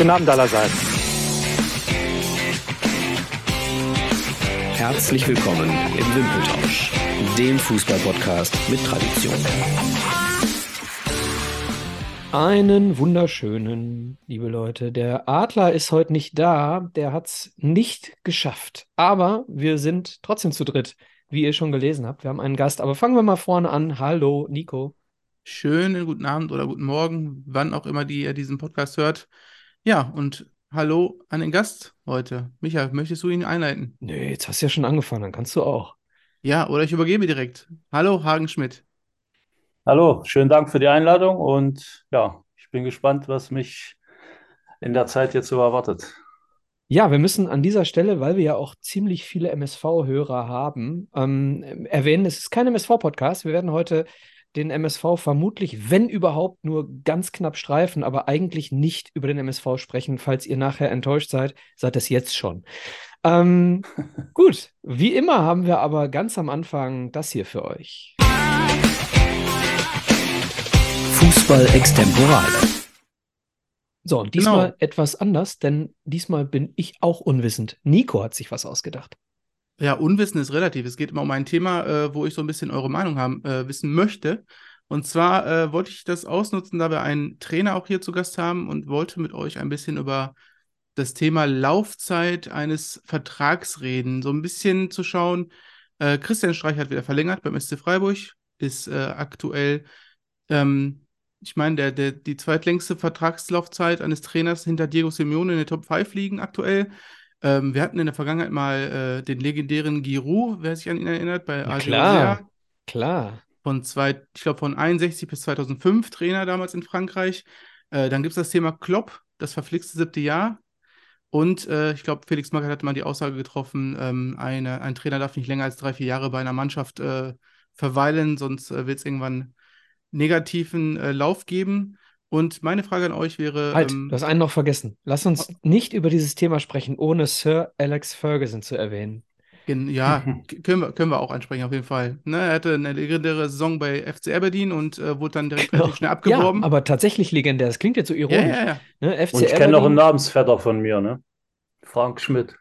Guten Abend allerseits. Herzlich willkommen im Wimpeltausch, dem Fußballpodcast mit Tradition. Einen wunderschönen, liebe Leute. Der Adler ist heute nicht da. Der hat es nicht geschafft. Aber wir sind trotzdem zu dritt, wie ihr schon gelesen habt. Wir haben einen Gast. Aber fangen wir mal vorne an. Hallo, Nico. Schönen guten Abend oder guten Morgen, wann auch immer die ihr diesen Podcast hört. Ja, und hallo an den Gast heute. Micha, möchtest du ihn einleiten? Nö, jetzt hast du ja schon angefangen. Dann kannst du auch. Ja, oder ich übergebe direkt. Hallo, Hagen Schmidt. Hallo, schönen Dank für die Einladung und ja, ich bin gespannt, was mich in der Zeit jetzt so erwartet. Ja, wir müssen an dieser Stelle, weil wir ja auch ziemlich viele MSV-Hörer haben, ähm, erwähnen, es ist kein MSV-Podcast. Wir werden heute den MSV vermutlich, wenn überhaupt, nur ganz knapp streifen, aber eigentlich nicht über den MSV sprechen. Falls ihr nachher enttäuscht seid, seid es jetzt schon. Ähm, gut, wie immer haben wir aber ganz am Anfang das hier für euch. Fußball extemporale. So, und diesmal Genau. etwas anders, denn diesmal bin ich auch unwissend. Nico hat sich was ausgedacht. Ja, Unwissen ist relativ. Es geht immer um ein Thema, äh, wo ich so ein bisschen eure Meinung haben, äh, wissen möchte. Und zwar äh, wollte ich das ausnutzen, da wir einen Trainer auch hier zu Gast haben und wollte mit euch ein bisschen über das Thema Laufzeit eines Vertrags reden. So ein bisschen zu schauen. Äh, Christian Streich hat wieder verlängert beim SC Freiburg, ist äh, aktuell, ähm, ich meine, der, der, die zweitlängste Vertragslaufzeit eines Trainers hinter Diego Simeone in der Top 5 liegen aktuell. Ähm, wir hatten in der Vergangenheit mal äh, den legendären Giroud, wer sich an ihn erinnert, bei Ja, klar. Klar. Von zwei, ich glaube, von 61 bis 2005 Trainer damals in Frankreich. Äh, dann gibt es das Thema Klopp, das verflixte siebte Jahr. Und äh, ich glaube, Felix Magath hatte mal die Aussage getroffen, ähm, eine, ein Trainer darf nicht länger als drei, vier Jahre bei einer Mannschaft äh, verweilen, sonst äh, wird es irgendwann negativen äh, Lauf geben. Und meine Frage an euch wäre, Halt, ähm, du hast einen noch vergessen. Lass uns nicht über dieses Thema sprechen, ohne Sir Alex Ferguson zu erwähnen. Ja, können wir, können wir auch ansprechen, auf jeden Fall. Ne, er hatte eine legendäre Saison bei FC Aberdeen und äh, wurde dann direkt relativ schnell Ja, abgeworben. aber tatsächlich legendär. Das klingt jetzt so ja, ironisch. ja, ja. Ne? FC Und ich kenne noch einen Namensvetter von mir, ne? Frank Schmidt.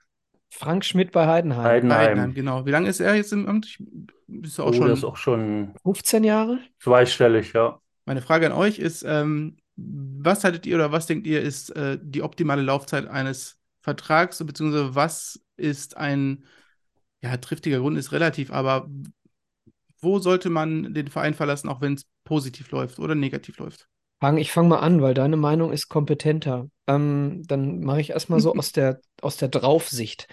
Frank Schmidt bei Heidenheim. Heidenheim. Heidenheim, genau. Wie lange ist er jetzt im Amt? Ich, ist er auch Oh, schon. ist auch schon 15 Jahre? zweistellig, ja. Meine Frage an euch ist, ähm, was haltet ihr oder was denkt ihr ist äh, die optimale Laufzeit eines Vertrags, beziehungsweise was ist ein, ja, triftiger Grund ist relativ, aber wo sollte man den Verein verlassen, auch wenn es positiv läuft oder negativ läuft? Ich fange mal an, weil deine Meinung ist kompetenter. Ähm, dann mache ich erstmal so aus der, aus der Draufsicht.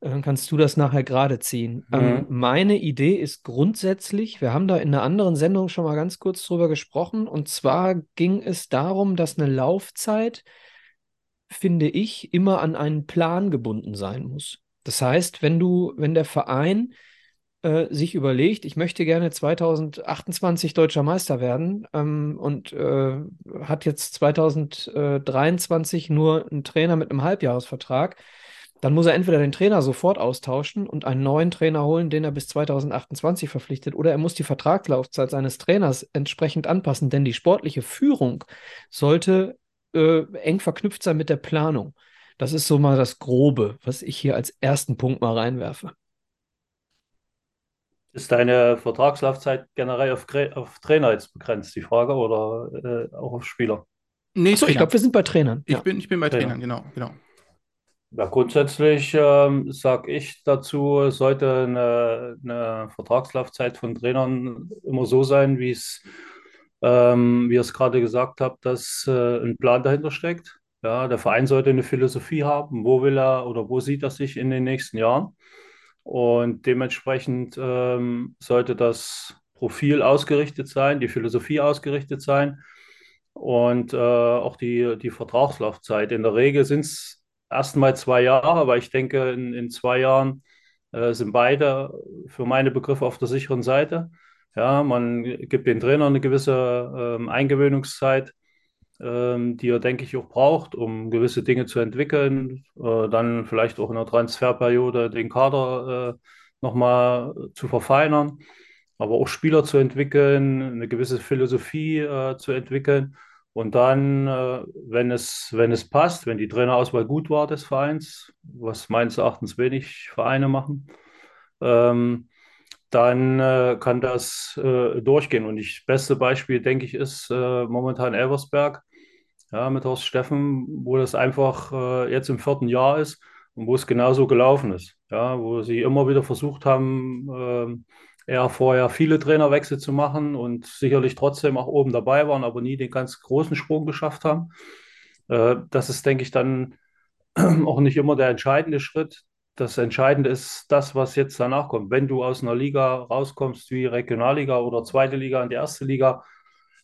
Äh, Dann kannst du das nachher gerade ziehen. Ähm, Mhm. meine Idee ist grundsätzlich, wir haben da in einer anderen Sendung schon mal ganz kurz drüber gesprochen, und zwar ging es darum, dass eine Laufzeit, finde ich, immer an einen Plan gebunden sein muss. Das heißt, wenn du, wenn der Verein äh, sich überlegt, ich möchte gerne 2028 deutscher Meister werden ähm, und äh, hat jetzt 2023 nur einen Trainer mit einem Halbjahresvertrag, dann muss er entweder den Trainer sofort austauschen und einen neuen Trainer holen, den er bis 2028 verpflichtet, oder er muss die Vertragslaufzeit seines Trainers entsprechend anpassen, denn die sportliche Führung sollte äh, eng verknüpft sein mit der Planung. Das ist so mal das Grobe, was ich hier als ersten Punkt mal reinwerfe. Ist deine Vertragslaufzeit generell auf, auf Trainer jetzt begrenzt, die Frage, oder äh, auch auf Spieler? Nee, Achso, ich glaube, wir sind bei Trainern. ich Ja. bin, ich bin bei Trainer. Trainern, genau, genau. Ja, grundsätzlich ähm, sage ich dazu, sollte eine, eine Vertragslaufzeit von Trainern immer so sein, wie es, ähm, wie es gerade gesagt habt, dass äh, ein Plan dahinter steckt. Ja, der Verein sollte eine Philosophie haben, wo will er oder wo sieht er sich in den nächsten Jahren. Und dementsprechend ähm, sollte das Profil ausgerichtet sein, die Philosophie ausgerichtet sein und äh, auch die, die Vertragslaufzeit. In der Regel sind es erstmal zwei Jahre, aber ich denke, in, in zwei Jahren äh, sind beide für meine Begriffe auf der sicheren Seite. Ja, man gibt den Trainer eine gewisse ähm, Eingewöhnungszeit, ähm, die er, denke ich, auch braucht, um gewisse Dinge zu entwickeln. Äh, dann vielleicht auch in der Transferperiode den Kader äh, nochmal zu verfeinern, aber auch Spieler zu entwickeln, eine gewisse Philosophie äh, zu entwickeln. Und dann, äh, wenn es, wenn es passt, wenn die Trainerauswahl gut war des Vereins, was meines Erachtens wenig Vereine machen, ähm, dann äh, kann das äh, durchgehen. Und das beste Beispiel, denke ich, ist äh, momentan Elversberg ja, mit Horst Steffen, wo das einfach äh, jetzt im vierten Jahr ist und wo es genauso gelaufen ist. Ja, wo sie immer wieder versucht haben, eher vorher viele Trainerwechsel zu machen und sicherlich trotzdem auch oben dabei waren, aber nie den ganz großen Sprung geschafft haben. Äh, das ist, denke ich, dann auch nicht immer der entscheidende Schritt. Das Entscheidende ist das, was jetzt danach kommt. Wenn du aus einer Liga rauskommst wie Regionalliga oder zweite Liga in die erste Liga,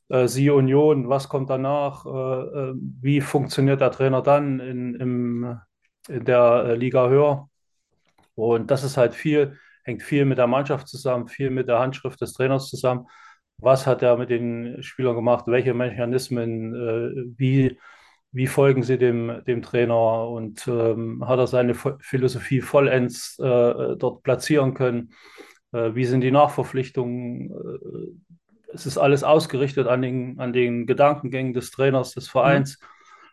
äh, siehe Union, was kommt danach, äh, wie funktioniert der Trainer dann in, in der Liga höher. Und das ist halt viel, hängt viel mit der Mannschaft zusammen, viel mit der Handschrift des Trainers zusammen. Was hat er mit den Spielern gemacht? Welche Mechanismen? Äh, wie, wie folgen sie dem, dem Trainer? Und ähm, hat er seine Philosophie vollends äh, dort platzieren können? Äh, wie sind die Nachverpflichtungen? Äh, es ist alles ausgerichtet an den, an den Gedankengängen des Trainers, des Vereins. Mhm.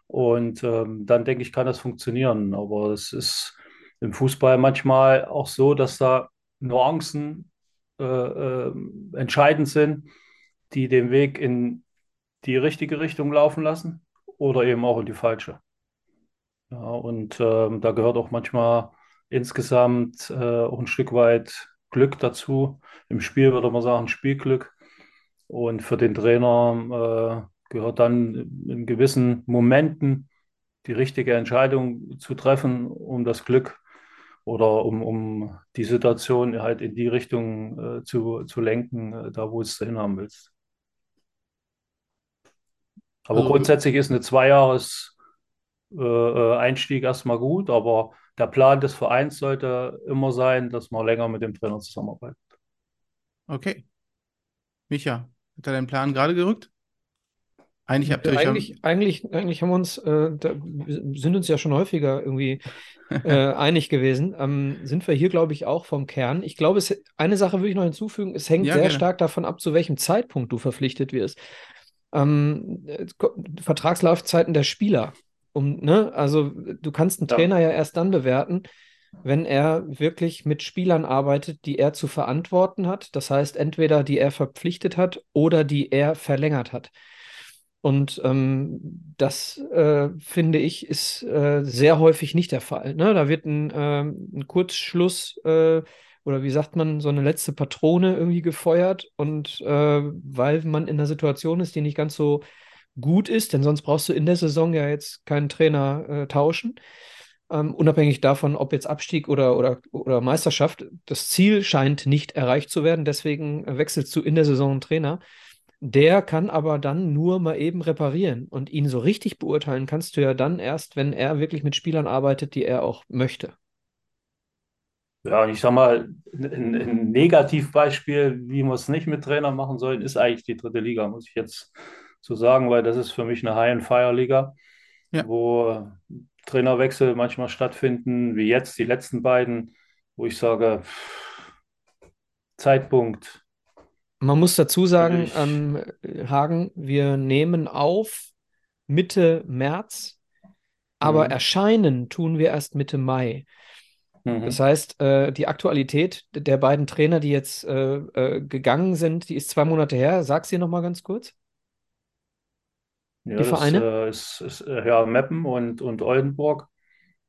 Und ähm, dann denke ich, kann das funktionieren. Aber es ist im Fußball manchmal auch so, dass da Nuancen äh, äh, entscheidend sind, die den Weg in die richtige Richtung laufen lassen oder eben auch in die falsche. Ja, und ähm, da gehört auch manchmal insgesamt äh, auch ein Stück weit Glück dazu. Im Spiel würde man sagen Spielglück. Und für den Trainer äh, gehört dann in gewissen Momenten die richtige Entscheidung zu treffen, um das Glück oder um, um die Situation halt in die Richtung äh, zu, zu lenken, äh, da wo es hin haben willst. Aber also, grundsätzlich ist eine Zweijahres äh, äh, Einstieg erstmal gut, aber der Plan des Vereins sollte immer sein, dass man länger mit dem Trainer zusammenarbeitet. Okay. Micha, hat er deinen Plan gerade gerückt? Eigentlich habt ihr euch eigentlich, eigentlich, eigentlich haben wir uns, äh, da, wir sind uns ja schon häufiger irgendwie äh, einig gewesen. Ähm, sind wir hier, glaube ich, auch vom Kern. Ich glaube, es, eine Sache würde ich noch hinzufügen: Es hängt ja, sehr gerne. stark davon ab, zu welchem Zeitpunkt du verpflichtet wirst. Ähm, Vertragslaufzeiten der Spieler. Um, ne? Also, du kannst einen ja. Trainer ja erst dann bewerten, wenn er wirklich mit Spielern arbeitet, die er zu verantworten hat. Das heißt, entweder die er verpflichtet hat oder die er verlängert hat. Und ähm, das, äh, finde ich, ist äh, sehr häufig nicht der Fall. Ne? Da wird ein, äh, ein Kurzschluss äh, oder wie sagt man, so eine letzte Patrone irgendwie gefeuert. Und äh, weil man in einer Situation ist, die nicht ganz so gut ist, denn sonst brauchst du in der Saison ja jetzt keinen Trainer äh, tauschen. Ähm, unabhängig davon, ob jetzt Abstieg oder, oder, oder Meisterschaft, das Ziel scheint nicht erreicht zu werden. Deswegen wechselst du in der Saison einen Trainer. Der kann aber dann nur mal eben reparieren. Und ihn so richtig beurteilen kannst du ja dann erst, wenn er wirklich mit Spielern arbeitet, die er auch möchte. Ja, und ich sag mal, ein, ein Negativbeispiel, wie wir es nicht mit Trainern machen sollen, ist eigentlich die dritte Liga, muss ich jetzt so sagen, weil das ist für mich eine High-and-Fire-Liga, ja. wo Trainerwechsel manchmal stattfinden, wie jetzt die letzten beiden, wo ich sage, Zeitpunkt, man muss dazu sagen, ähm, Hagen, wir nehmen auf Mitte März, aber mhm. erscheinen tun wir erst Mitte Mai. Mhm. Das heißt, äh, die Aktualität der beiden Trainer, die jetzt äh, äh, gegangen sind, die ist zwei Monate her. Sag sie nochmal ganz kurz. Ja, die Vereine? Das äh, ist, ist, äh, ja, Meppen und, und Oldenburg.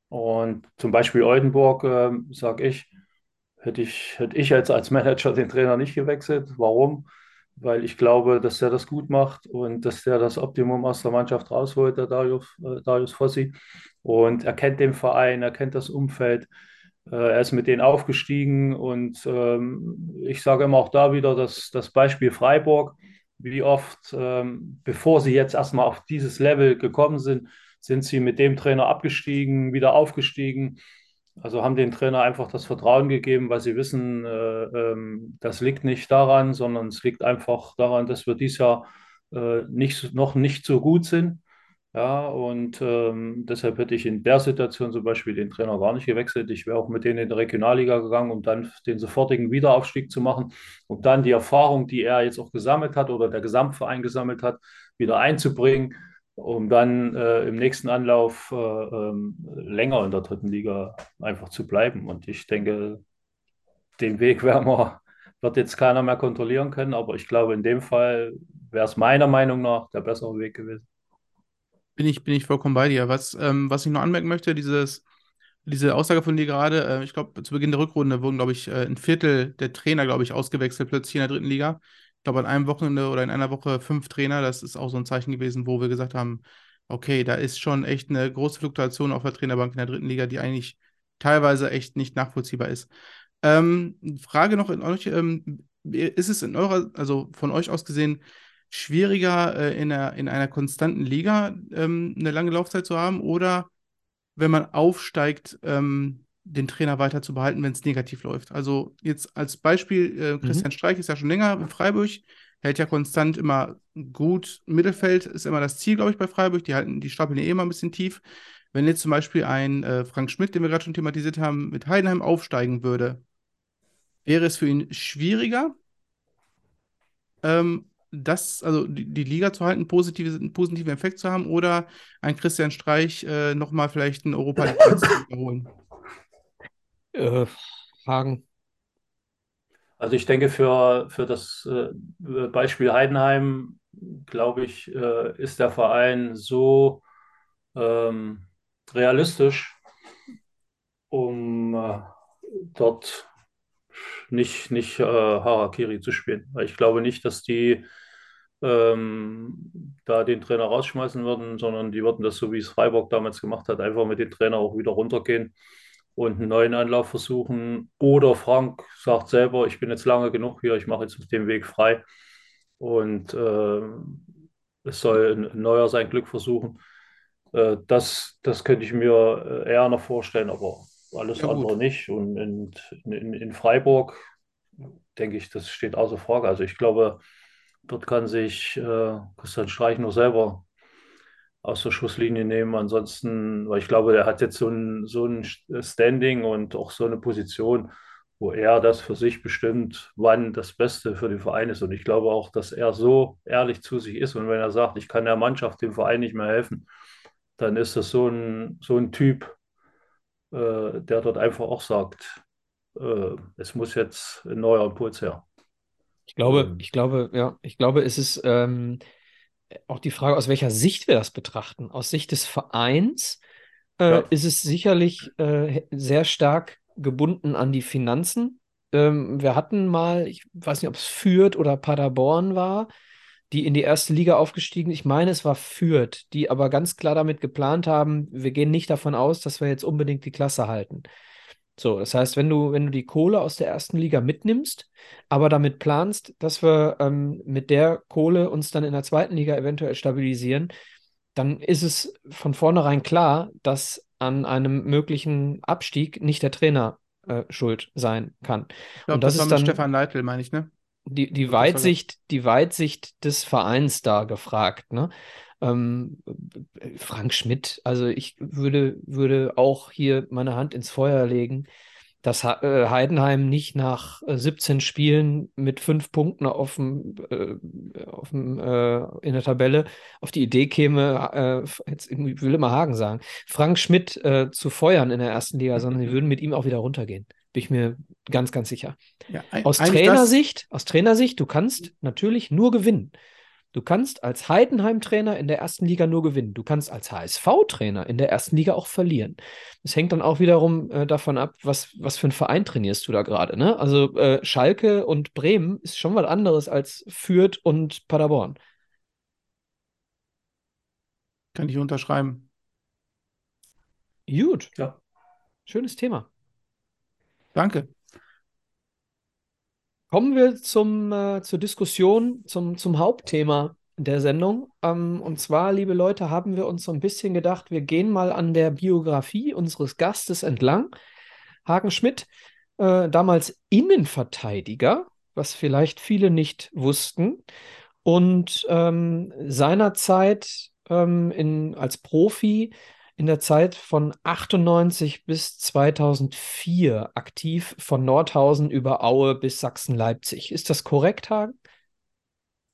Und zum Beispiel Oldenburg, äh, sage ich, hätte ich, hätte ich jetzt als Manager den Trainer nicht gewechselt. Warum? Weil ich glaube, dass der das gut macht und dass der das Optimum aus der Mannschaft rausholt, der Darius, äh, Darius Fossi. Und er kennt den Verein, er kennt das Umfeld. Äh, er ist mit denen aufgestiegen und ähm, ich sage immer auch da wieder dass das Beispiel Freiburg. Wie oft, ähm, bevor sie jetzt erstmal auf dieses Level gekommen sind, sind sie mit dem Trainer abgestiegen, wieder aufgestiegen. Also haben den Trainer einfach das Vertrauen gegeben, weil sie wissen, äh, ähm, das liegt nicht daran, sondern es liegt einfach daran, dass wir dieses Jahr äh, nicht, noch nicht so gut sind. Ja, und ähm, deshalb hätte ich in der Situation zum Beispiel den Trainer gar nicht gewechselt. Ich wäre auch mit denen in die Regionalliga gegangen, um dann den sofortigen Wiederaufstieg zu machen, um dann die Erfahrung, die er jetzt auch gesammelt hat oder der Gesamtverein gesammelt hat, wieder einzubringen, um dann äh, im nächsten Anlauf äh, ähm, länger in der dritten Liga einfach zu bleiben. Und ich denke, den Weg wir, wird jetzt keiner mehr kontrollieren können, aber ich glaube, in dem Fall wäre es meiner Meinung nach der bessere Weg gewesen. Bin ich, bin ich vollkommen bei dir. Was, ähm, was ich noch anmerken möchte, dieses, diese Aussage von dir gerade, äh, ich glaube, zu Beginn der Rückrunde wurden, glaube ich, äh, ein Viertel der Trainer, glaube ich, ausgewechselt plötzlich in der dritten Liga. Glaube, an einem Wochenende oder in einer Woche fünf Trainer. Das ist auch so ein Zeichen gewesen, wo wir gesagt haben, okay, da ist schon echt eine große Fluktuation auf der Trainerbank in der dritten Liga, die eigentlich teilweise echt nicht nachvollziehbar ist. Ähm, Frage noch in euch, ähm, ist es in eurer, also von euch aus gesehen, schwieriger, äh, in, einer, in einer konstanten Liga ähm, eine lange Laufzeit zu haben oder wenn man aufsteigt, ähm, den Trainer weiter zu behalten, wenn es negativ läuft. Also jetzt als Beispiel, äh, Christian mhm. Streich ist ja schon länger in Freiburg, hält ja konstant immer gut. Mittelfeld ist immer das Ziel, glaube ich, bei Freiburg. Die halten, die stapeln ja eh immer ein bisschen tief. Wenn jetzt zum Beispiel ein äh, Frank Schmidt, den wir gerade schon thematisiert haben, mit Heidenheim aufsteigen würde, wäre es für ihn schwieriger, ähm, das, also die, die Liga zu halten, positive, einen positiven Effekt zu haben oder ein Christian Streich äh, nochmal vielleicht einen Europa League zu wiederholen? Äh, Hagen. Also ich denke, für, für das äh, Beispiel Heidenheim, glaube ich, äh, ist der Verein so ähm, realistisch, um äh, dort nicht, nicht äh, Harakiri zu spielen. Ich glaube nicht, dass die ähm, da den Trainer rausschmeißen würden, sondern die würden das so, wie es Freiburg damals gemacht hat, einfach mit dem Trainer auch wieder runtergehen und einen neuen Anlauf versuchen. Oder Frank sagt selber, ich bin jetzt lange genug hier, ich mache jetzt den Weg frei und äh, es soll ein neuer sein Glück versuchen. Äh, das, das könnte ich mir äh, eher noch vorstellen, aber alles ja, andere nicht. Und in, in, in Freiburg denke ich, das steht außer Frage. Also ich glaube, dort kann sich äh, Christian Streich nur selber aus der Schusslinie nehmen. Ansonsten, weil ich glaube, der hat jetzt so ein, so ein Standing und auch so eine Position, wo er das für sich bestimmt, wann das Beste für den Verein ist. Und ich glaube auch, dass er so ehrlich zu sich ist. Und wenn er sagt, ich kann der Mannschaft, dem Verein nicht mehr helfen, dann ist das so ein, so ein Typ, äh, der dort einfach auch sagt, äh, es muss jetzt ein neuer Impuls her. Ich glaube, ähm. ich glaube, ja, ich glaube, es ist ähm, auch die Frage, aus welcher Sicht wir das betrachten. Aus Sicht des Vereins äh, ja. ist es sicherlich äh, sehr stark gebunden an die Finanzen. Ähm, wir hatten mal, ich weiß nicht, ob es Fürth oder Paderborn war, die in die erste Liga aufgestiegen. Ich meine, es war Fürth, die aber ganz klar damit geplant haben, wir gehen nicht davon aus, dass wir jetzt unbedingt die Klasse halten. So, das heißt, wenn du, wenn du die Kohle aus der ersten Liga mitnimmst, aber damit planst, dass wir ähm, mit der Kohle uns dann in der zweiten Liga eventuell stabilisieren, dann ist es von vornherein klar, dass an einem möglichen Abstieg nicht der Trainer äh, schuld sein kann. Ich glaube, das, das war mit dann, Stefan Leitl, meine ich, ne? die, die Weitsicht, die Weitsicht des Vereins da gefragt. Ne? Ähm, Frank Schmidt, also ich würde, würde auch hier meine Hand ins Feuer legen, dass äh, Heidenheim nicht nach 17 äh, Spielen mit fünf Punkten auf dem, äh, auf dem, äh, in der Tabelle auf die Idee käme, äh, jetzt ich will immer Hagen sagen, Frank Schmidt äh, zu feuern in der ersten Liga, sondern sie würden mit ihm auch wieder runtergehen. Bin ich mir ganz, ganz sicher. Ja, ein, aus Trainersicht, aus Trainersicht, du kannst natürlich nur gewinnen. Du kannst als Heidenheim-Trainer in der ersten Liga nur gewinnen. Du kannst als HSV-Trainer in der ersten Liga auch verlieren. Das hängt dann auch wiederum äh, davon ab, was, was für einen Verein trainierst du da gerade. Ne? Also äh, Schalke und Bremen ist schon was anderes als Fürth und Paderborn. Kann ich unterschreiben. Gut. Ja. Schönes Thema. Danke. Kommen wir zum, äh, zur Diskussion, zum, zum Hauptthema der Sendung. Ähm, und zwar, liebe Leute, haben wir uns so ein bisschen gedacht, wir gehen mal an der Biografie unseres Gastes entlang. Hagen Schmidt, äh, damals Innenverteidiger, was vielleicht viele nicht wussten. Und ähm, seinerzeit ähm, in, als Profi in der Zeit von 98 bis 2004 aktiv von Nordhausen über Aue bis Sachsen-Leipzig. Ist das korrekt, Hagen?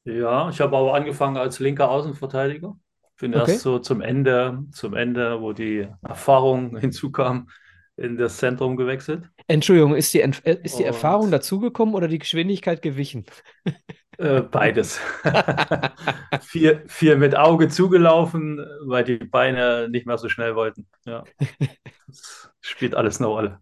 Ja, ich habe aber angefangen als linker Außenverteidiger. Bin Okay. erst so zum Ende, zum Ende, wo die Erfahrung hinzukam, in das Zentrum gewechselt. Entschuldigung, ist die, äh, ist die Und- Erfahrung dazugekommen oder die Geschwindigkeit gewichen? Äh, beides. viel, viel mit Auge zugelaufen, weil die Beine nicht mehr so schnell wollten. Ja. Das spielt alles eine Rolle.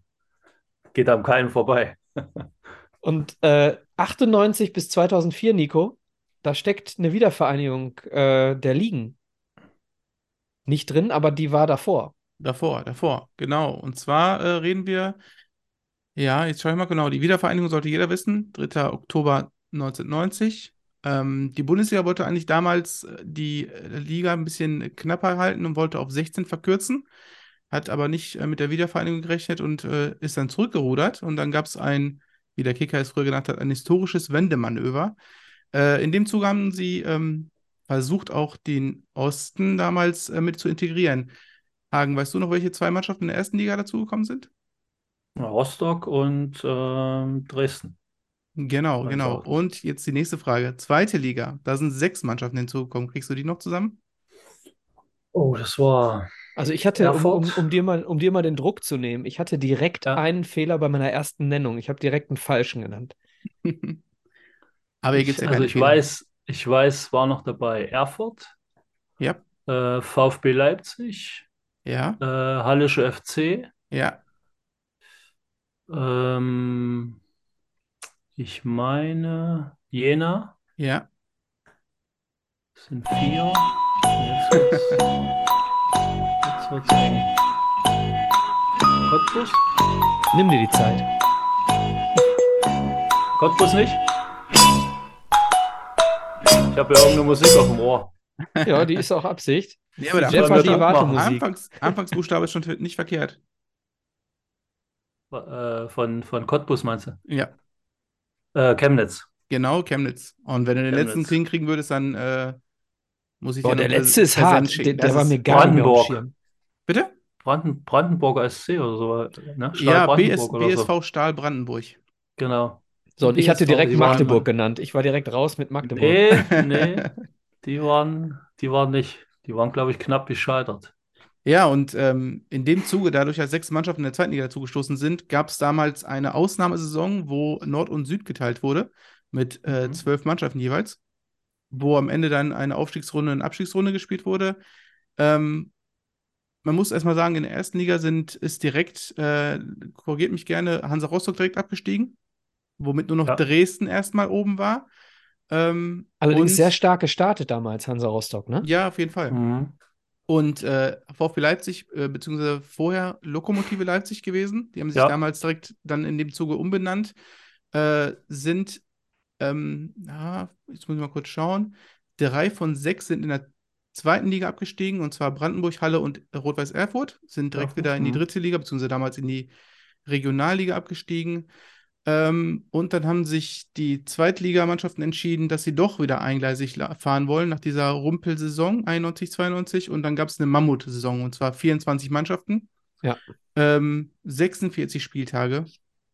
Geht am keinen vorbei. Und äh, 98 bis 2004, Nico, da steckt eine Wiedervereinigung äh, der Ligen nicht drin, aber die war davor. Davor, davor, genau. Und zwar äh, reden wir, ja, jetzt schau ich mal genau, die Wiedervereinigung sollte jeder wissen, 3. Oktober 1990. Ähm, die Bundesliga wollte eigentlich damals äh, die äh, Liga ein bisschen knapper halten und wollte auf 16 verkürzen, hat aber nicht äh, mit der Wiedervereinigung gerechnet und äh, ist dann zurückgerudert. Und dann gab es ein, wie der Kicker es früher genannt hat, ein historisches Wendemanöver. Äh, in dem Zuge haben sie ähm, versucht, auch den Osten damals mit zu integrieren. Hagen, weißt du noch, welche zwei Mannschaften in der ersten Liga dazugekommen sind? Rostock und ähm, Dresden. Genau, Meines genau. Und jetzt die nächste Frage. Zweite Liga, da sind sechs Mannschaften hinzugekommen. Kriegst du die noch zusammen? Oh, das war. Also ich hatte, um, um, um dir mal, um dir mal den Druck zu nehmen, ich hatte direkt Ja. einen Fehler bei meiner ersten Nennung. Ich habe direkt einen falschen genannt. Aber hier Ich, gibt es ja also ich Fehler. weiß, ich weiß, war noch dabei Erfurt, Ja, äh, VfB Leipzig, ja, äh, Hallische FC, ja. ähm, ich meine Jena, Ja, das sind vier. Jetzt wird's, jetzt wird's eng. Cottbus? Nimm dir die Zeit. Cottbus nicht? Ich habe ja irgendeine Musik auf dem Ohr. Ja, die ist auch Absicht. nee, aber der Jeff hat die. Anfangs, Anfangsbuchstabe ist schon nicht verkehrt. Äh, von, von Cottbus meinst du? Ja, Äh, Chemnitz. genau, Chemnitz. Und wenn du den Chemnitz. letzten kriegen, kriegen würdest, dann äh, muss ich Boah, dir der letzte ist hart. Der, der Das war mir gar nicht Brandenburg. Schirm. Bitte? Branden, Brandenburger SC oder so, ne? Ja, BS, oder so. BSV Stahl Brandenburg. Genau. So, und ich hatte BSV, direkt Magdeburg genannt. Ich war direkt raus mit Magdeburg. Nee, nee, die waren, die waren nicht. Die waren, glaube ich, knapp gescheitert. Ja, und ähm, in dem Zuge, dadurch, dass sechs Mannschaften in der zweiten Liga dazugestoßen sind, gab es damals eine Ausnahmesaison, wo Nord und Süd geteilt wurde, mit äh, Mhm. zwölf Mannschaften jeweils, wo am Ende dann eine Aufstiegsrunde und eine Abstiegsrunde gespielt wurde. Ähm, man muss erstmal sagen, in der ersten Liga sind, ist direkt, äh, korrigiert mich gerne, Hansa Rostock direkt abgestiegen, womit nur noch Ja. Dresden erstmal oben war. Ähm, Allerdings sehr stark gestartet damals, Hansa Rostock, ne? Ja, auf jeden Fall. Mhm. Und äh, VfB Leipzig, äh, beziehungsweise vorher Lokomotive Leipzig gewesen, die haben sich Ja. damals direkt dann in dem Zuge umbenannt, äh, sind, ähm, ja, jetzt muss ich mal kurz schauen, drei von sechs sind in der zweiten Liga abgestiegen, und zwar Brandenburg, Halle und Rot-Weiß Erfurt, sind direkt Ja, wieder in die mhm. dritte Liga, beziehungsweise damals in die Regionalliga abgestiegen. Ähm, und dann haben sich die Zweitligamannschaften entschieden, dass sie doch wieder eingleisig fahren wollen nach dieser Rumpelsaison 91, 92. Und dann gab es eine Mammutsaison und zwar 24 Mannschaften, Ja. ähm, 46 Spieltage.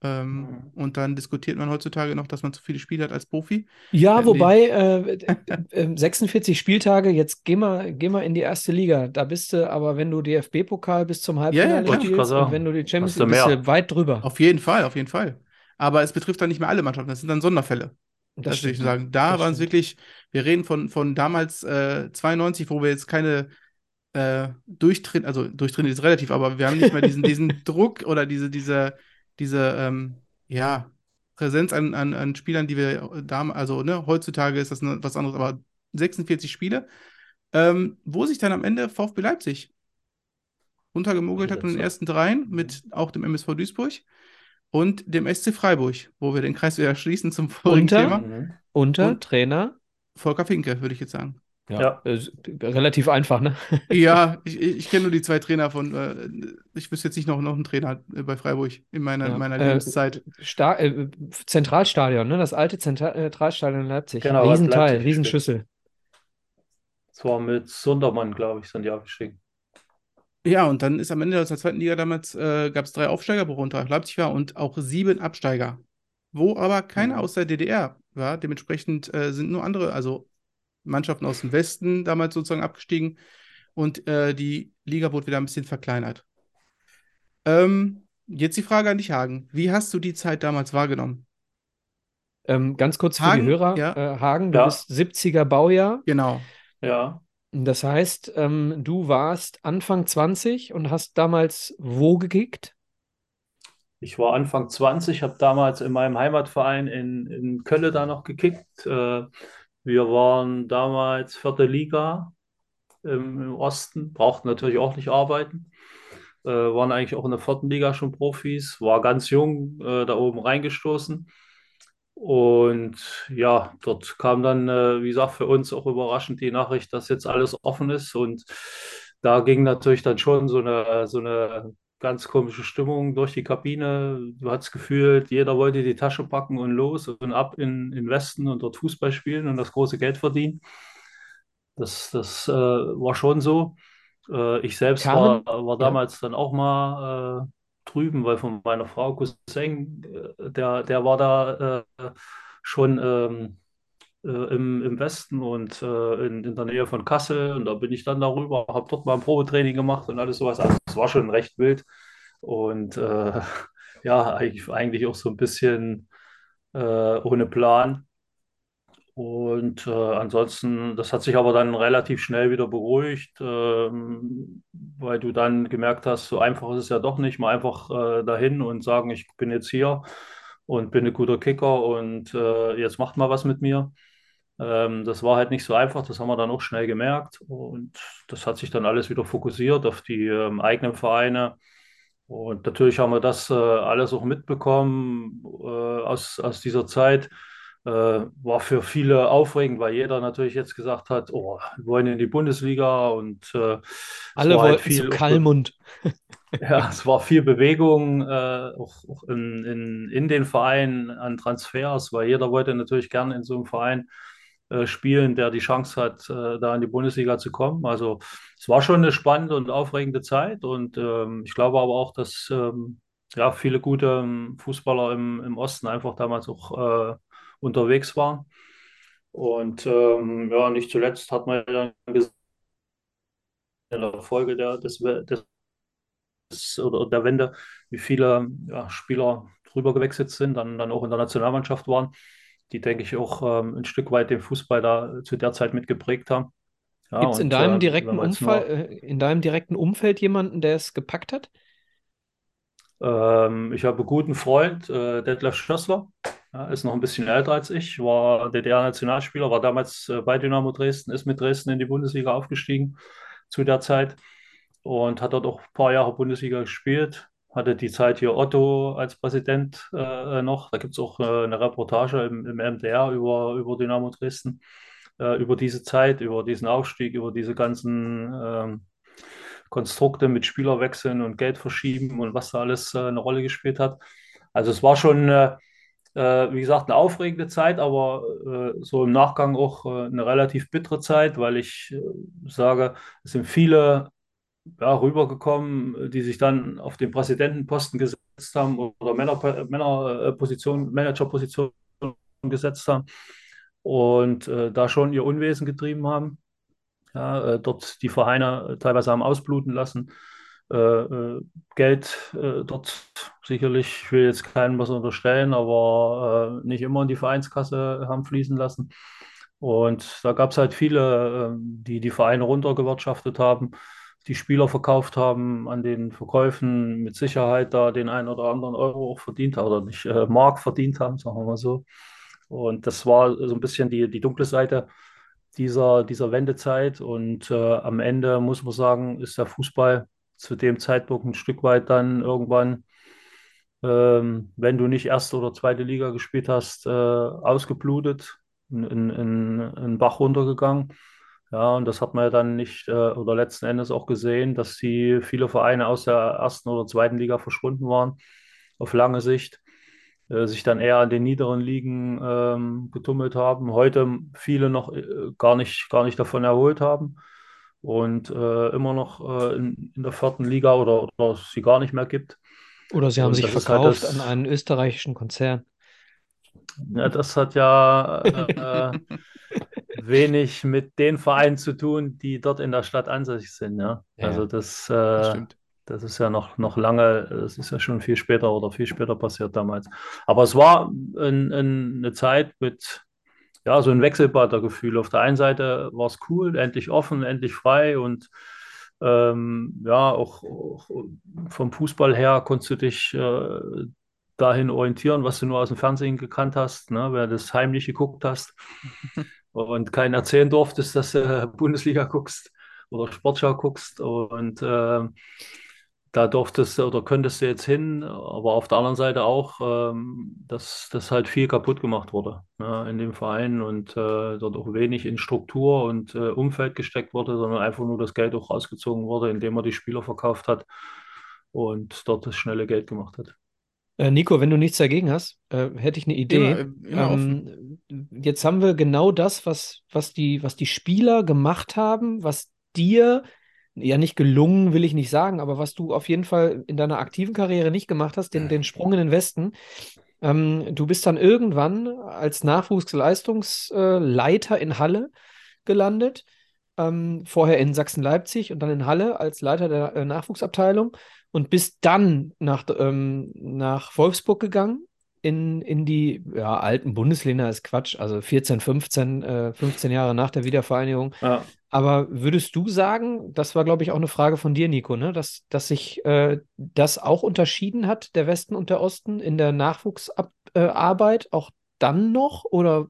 Ähm, Mhm. Und dann diskutiert man heutzutage noch, dass man zu viele Spiele hat als Profi. Ja, Äh, wobei äh, äh, 46 Spieltage, jetzt geh mal, geh mal in die erste Liga. Da bist du aber, wenn du DFB-Pokal bis zum Halbfinale grad spielst und wenn du die Champions League bist weit drüber. Auf jeden Fall, auf jeden Fall. Aber es betrifft dann nicht mehr alle Mannschaften, das sind dann Sonderfälle. Das, würde ich sagen. Da Das waren es wirklich, wir reden von, von damals äh, 92, wo wir jetzt keine äh, Durchtritt, also Durchtritt ist relativ, aber wir haben nicht mehr diesen, diesen Druck oder diese, diese, diese ähm, ja, Präsenz an, an, an Spielern, die wir damals, also ne, heutzutage ist das ne, was anderes, aber 46 Spiele, ähm, wo sich dann am Ende VfB Leipzig runtergemogelt hat in den ersten dreien mit auch dem MSV Duisburg und dem SC Freiburg, wo wir den Kreis wieder schließen zum vorigen Unter? Thema. Mhm. Unter Und- Trainer? Volker Finke, würde ich jetzt sagen. Ja. äh, relativ einfach, ne? Ja, ich, ich kenne nur die zwei Trainer von, äh, ich wüsste jetzt nicht noch, noch einen Trainer äh, bei Freiburg in meiner, Ja. meiner Lebenszeit. Sta äh, Zentralstadion, ne? Das alte Zentralstadion in Leipzig. Genau, Riesenteil, Leipzig Riesenschüssel. Es war mit Sundermann, glaube ich, sind die aufgestiegen. Ja, und dann ist am Ende aus der zweiten Liga damals, äh, gab es drei Aufsteiger, worunter Leipzig war, und auch sieben Absteiger. Wo aber keiner Mhm. aus der DDR war. Dementsprechend äh, sind nur andere, also Mannschaften aus dem Westen damals sozusagen abgestiegen und äh, die Liga wurde wieder ein bisschen verkleinert. Ähm, jetzt die Frage an dich, Hagen. Wie hast du die Zeit damals wahrgenommen? Ähm, ganz kurz für Hagen, die Hörer. ja. Äh, Hagen, du Ja. bist 70er Baujahr. Genau. Ja, Das heißt, ähm, du warst Anfang 20 und hast damals wo gekickt? ich war Anfang 20, habe damals in meinem Heimatverein in, in Kölle da noch gekickt. Äh, wir waren damals vierte Liga im, im Osten, brauchten natürlich auch nicht arbeiten. Äh, waren eigentlich auch in der vierten Liga schon Profis, war ganz jung äh, da oben reingestoßen. Und ja, dort kam dann, äh, wie gesagt, für uns auch überraschend die Nachricht, dass jetzt alles offen ist. Und da ging natürlich dann schon so eine, so eine ganz komische Stimmung durch die Kabine. Du hattest gefühlt, jeder wollte die Tasche packen und los und ab in, in Westen und dort Fußball spielen und das große Geld verdienen. Das, das äh, war schon so. Äh, ich selbst war, Kamen- war ja. damals dann auch mal äh, drüben, weil von meiner Frau Cousin, äh, der, der war da äh, schon ähm, äh, im, im Westen und äh, in, in der Nähe von Kassel. Und da bin ich dann darüber, habe dort mal ein Probetraining gemacht und alles sowas. Also es war schon recht wild. Und äh, ja, eigentlich, eigentlich auch so ein bisschen äh, ohne Plan. Und äh, ansonsten, das hat sich aber dann relativ schnell wieder beruhigt, ähm, weil du dann gemerkt hast, so einfach ist es ja doch nicht, mal einfach äh, dahin und sagen, ich bin jetzt hier und bin ein guter Kicker und äh, jetzt macht mal was mit mir. Ähm, das war halt nicht so einfach, das haben wir dann auch schnell gemerkt und das hat sich dann alles wieder fokussiert auf die ähm, eigenen Vereine. Und natürlich haben wir das äh, alles auch mitbekommen äh, aus, aus dieser Zeit. Äh, war für viele aufregend, weil jeder natürlich jetzt gesagt hat, oh, wir wollen in die Bundesliga und äh, Alle halt wollten zu viel, Kalmund. ja, es war viel Bewegung, äh, auch, auch in, in, in den Vereinen an Transfers, weil jeder wollte natürlich gerne in so einem Verein äh, spielen, der die Chance hat, äh, da in die Bundesliga zu kommen. Also es war schon eine spannende und aufregende Zeit und ähm, ich glaube aber auch, dass ähm, ja, viele gute ähm, Fußballer im, im Osten einfach damals auch äh, unterwegs waren. Und ähm, ja, nicht zuletzt hat man dann gesehen, in der Folge der, des, des oder der Wende, wie viele ja, Spieler drüber gewechselt sind, dann, dann auch in der Nationalmannschaft waren, die, denke ich, auch ähm, ein Stück weit den Fußball da zu der Zeit mitgeprägt haben. Ja, Gibt es in deinem äh, direkten Umfall, äh, in deinem direkten Umfeld jemanden, der es gepackt hat? Ähm, ich habe einen guten Freund, äh, Detlef Schlössler, ja, ist noch ein bisschen älter als ich, war DDR-Nationalspieler, war damals äh, bei Dynamo Dresden, ist mit Dresden in die Bundesliga aufgestiegen zu der Zeit und hat dort auch ein paar Jahre Bundesliga gespielt. Hatte die Zeit hier Otto als Präsident äh, noch. Da gibt es auch äh, eine Reportage im, im MDR über, über Dynamo Dresden, äh, über diese Zeit, über diesen Aufstieg, über diese ganzen ähm, Konstrukte mit Spielerwechseln und Geld verschieben und was da alles äh, eine Rolle gespielt hat. Also es war schon, äh, äh, wie gesagt, eine aufregende Zeit, aber äh, so im Nachgang auch äh, eine relativ bittere Zeit, weil ich äh, sage, es sind viele ja, rübergekommen, die sich dann auf den Präsidentenposten gesetzt haben oder Männer, Männerposition, Managerposition gesetzt haben und äh, da schon ihr Unwesen getrieben haben ja, äh, dort die Vereine teilweise haben ausbluten lassen. Äh, äh, Geld äh, dort sicherlich, ich will jetzt keinem was unterstellen, aber äh, nicht immer in die Vereinskasse haben fließen lassen. Und da gab es halt viele, äh, die die Vereine runtergewirtschaftet haben, die Spieler verkauft haben, an den Verkäufen mit Sicherheit da den einen oder anderen Euro auch verdient haben, oder nicht äh, Mark verdient haben, sagen wir mal so. Und das war so ein bisschen die, die dunkle Seite dieser, dieser Wendezeit. Und äh, am Ende muss man sagen, ist der Fußball zu dem Zeitpunkt ein Stück weit dann irgendwann, ähm, wenn du nicht erste oder zweite Liga gespielt hast, äh, ausgeblutet, in, in, in, Bach runtergegangen. Ja, und das hat man ja dann nicht äh, oder letzten Endes auch gesehen, dass die viele Vereine aus der ersten oder zweiten Liga verschwunden waren, auf lange Sicht. äh, sich dann eher an den niederen Ligen ähm, getummelt haben, heute viele noch äh, gar nicht, gar nicht davon erholt haben und äh, immer noch äh, in, in, der vierten Liga oder, oder sie gar nicht mehr gibt. Oder sie haben und sich halt verkauft halt das, an einen österreichischen Konzern. Ja, das hat ja äh, wenig mit den Vereinen zu tun, die dort in der Stadt ansässig sind. Ja? ja also das, das, das, ist ja noch, noch lange, das ist ja schon viel später oder viel später passiert damals. Aber es war in, in eine Zeit mit ja, so ein Wechselbad der Gefühle. Auf der einen Seite war es cool, endlich offen, endlich frei und ähm, ja, auch, auch, vom Fußball her konntest du dich äh, dahin orientieren, was du nur aus dem Fernsehen gekannt hast, ne, wer das heimlich geguckt hast. Und keinen erzählen durftest, dass du Bundesliga guckst oder Sportschau guckst. Und äh, da durftest du oder könntest du jetzt hin, aber auf der anderen Seite auch, ähm, dass das halt viel kaputt gemacht wurde ja, in dem Verein und äh, dort auch wenig in Struktur und äh, Umfeld gesteckt wurde, sondern einfach nur das Geld auch rausgezogen wurde, indem man die Spieler verkauft hat und dort das schnelle Geld gemacht hat. Äh, Nico, wenn du nichts dagegen hast, äh, hätte ich eine Idee. Immer, immer ähm, jetzt haben wir genau das, was, was, die, was die Spieler gemacht haben, was dir ja nicht gelungen, will ich nicht sagen, aber was du auf jeden Fall in deiner aktiven Karriere nicht gemacht hast, den, den Sprung in den Westen. Ähm, du bist dann irgendwann als Nachwuchsleistungsleiter in Halle gelandet, ähm, vorher in Sachsen-Leipzig und dann in Halle als Leiter der äh, Nachwuchsabteilung und bist dann nach, ähm, nach Wolfsburg gegangen in, in die ja, alten Bundesländer ist Quatsch, also 14, 15, äh, 15 Jahre nach der Wiedervereinigung. Ja. Aber würdest du sagen, das war, glaube ich, auch eine Frage von dir, Nico, ne? dass, dass sich äh, das auch unterschieden hat, der Westen und der Osten, in der Nachwuchsarbeit, äh, auch dann noch? Oder,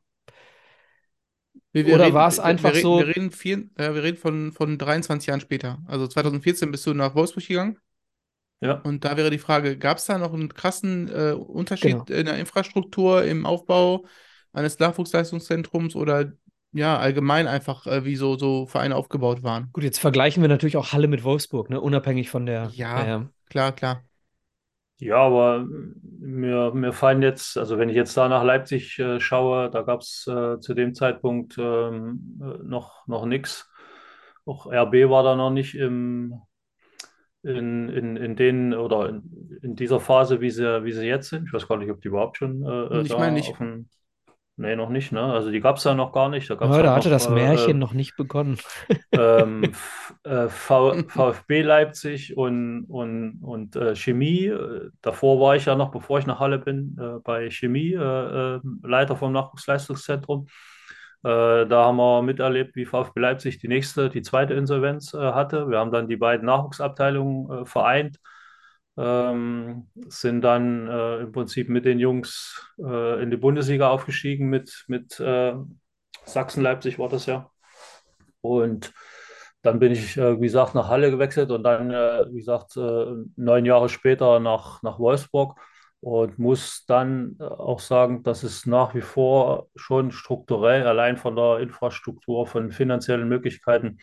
wir, wir oder war es einfach wir, so? Wir reden, vier, äh, wir reden von, von 23 Jahren später. Also 2014 bist du nach Wolfsburg gegangen. Ja. Und da wäre die Frage, gab es da noch einen krassen äh, Unterschied genau. in der Infrastruktur, im Aufbau eines Nachwuchsleistungszentrums oder ja, allgemein einfach, äh, wie so, so Vereine aufgebaut waren? Gut, jetzt vergleichen wir natürlich auch Halle mit Wolfsburg, ne? unabhängig von der. Ja, äh, klar, klar. Ja, aber mir, mir fallen jetzt, also wenn ich jetzt da nach Leipzig äh, schaue, da gab es äh, zu dem Zeitpunkt ähm, äh, noch, noch nichts. Auch RB war da noch nicht im, in, in, in den oder in, in, dieser Phase, wie sie, wie sie jetzt sind. Ich weiß gar nicht, ob die überhaupt schon äh, ich meine nicht. Auf ein, nee, noch nicht, ne? Also die gab es ja noch gar nicht. Da, ja, da hatte noch, das Märchen äh, noch nicht begonnen. Ähm, äh, VfB Leipzig und, und, und äh, Chemie. Davor war ich ja noch, bevor ich nach Halle bin, äh, bei Chemie, äh, Leiter vom Nachwuchsleistungszentrum. Äh, da haben wir miterlebt, wie VfB Leipzig die nächste, die zweite Insolvenz äh, hatte. Wir haben dann die beiden Nachwuchsabteilungen äh, vereint, ähm, sind dann äh, im Prinzip mit den Jungs äh, in die Bundesliga aufgestiegen, mit, mit äh, Sachsen-Leipzig war das ja. Und dann bin ich, wie gesagt, nach Halle gewechselt und dann, wie gesagt, neun Jahre später nach, nach Wolfsburg und muss dann äh, auch sagen, dass es nach wie vor schon strukturell, allein von der Infrastruktur, von finanziellen Möglichkeiten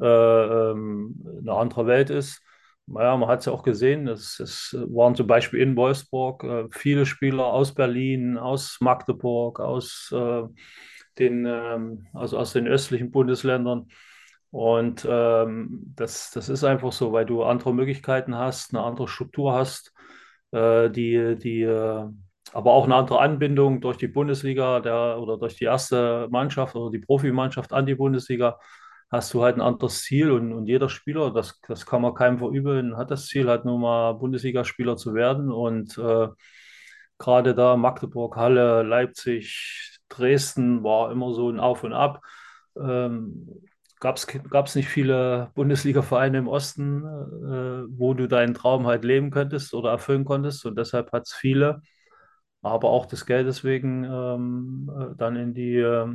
äh, ähm, eine andere Welt ist. Naja, man hat es ja auch gesehen, es, es, waren zum Beispiel in Wolfsburg äh, viele Spieler aus Berlin, aus Magdeburg, aus, äh, den, ähm, also aus den östlichen Bundesländern. Und ähm, das, das ist einfach so, weil du andere Möglichkeiten hast, eine andere Struktur hast äh, die, die äh, aber auch eine andere Anbindung durch die Bundesliga der, oder durch die erste Mannschaft oder die Profimannschaft an die Bundesliga hast du halt ein anderes Ziel und, und jeder Spieler, das, das kann man keinem verübeln, hat das Ziel halt nur mal Bundesligaspieler zu werden und äh, gerade da Magdeburg, Halle, Leipzig, Dresden war immer so ein Auf und Ab. Ähm, gab es nicht viele Bundesliga-Vereine im Osten, äh, wo du deinen Traum halt leben könntest oder erfüllen konntest. Und deshalb hat es viele, aber auch des Geldes wegen ähm, äh, dann in die äh,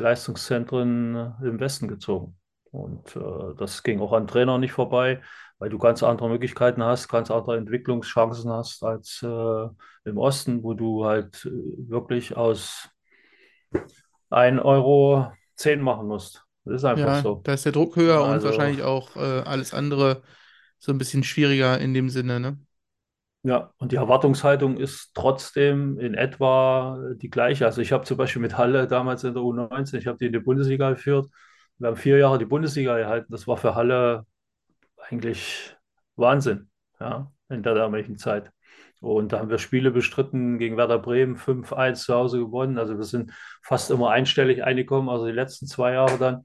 Leistungszentren äh, im Westen gezogen. Und äh, das ging auch an Trainern nicht vorbei, weil du ganz andere Möglichkeiten hast, ganz andere Entwicklungschancen hast als äh, im Osten, wo du halt wirklich aus 1 Euro 10 machen musst. Das ist einfach ja, so. Da ist der Druck höher also, und wahrscheinlich auch äh, alles andere so ein bisschen schwieriger in dem Sinne, ne? Ja, und die Erwartungshaltung ist trotzdem in etwa die gleiche. Also ich habe zum Beispiel mit Halle damals in der U19, ich habe die in die Bundesliga geführt. Wir haben vier Jahre die Bundesliga gehalten. Das war für Halle eigentlich Wahnsinn, ja, in der damaligen Zeit. Und da haben wir Spiele bestritten gegen Werder Bremen, 5-1 zu Hause gewonnen. Also wir sind fast immer einstellig eingekommen, also die letzten zwei Jahre dann.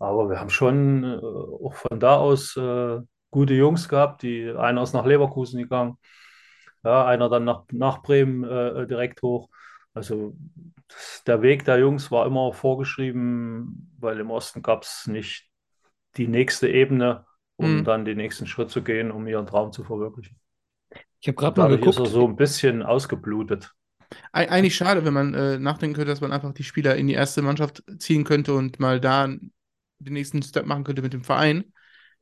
Aber wir haben schon äh, auch von da aus äh, gute Jungs gehabt. Die, einer ist nach Leverkusen gegangen, ja, einer dann nach, nach Bremen äh, direkt hoch. Also der Weg der Jungs war immer vorgeschrieben, weil im Osten gab es nicht die nächste Ebene, um Mhm. dann den nächsten Schritt zu gehen, um ihren Traum zu verwirklichen. Ich habe gerade mal Dadurch ist er geguckt. so ein bisschen ausgeblutet. Eig- Eigentlich schade, wenn man äh, nachdenken könnte, dass man einfach die Spieler in die erste Mannschaft ziehen könnte und mal da den nächsten Step machen könnte mit dem Verein.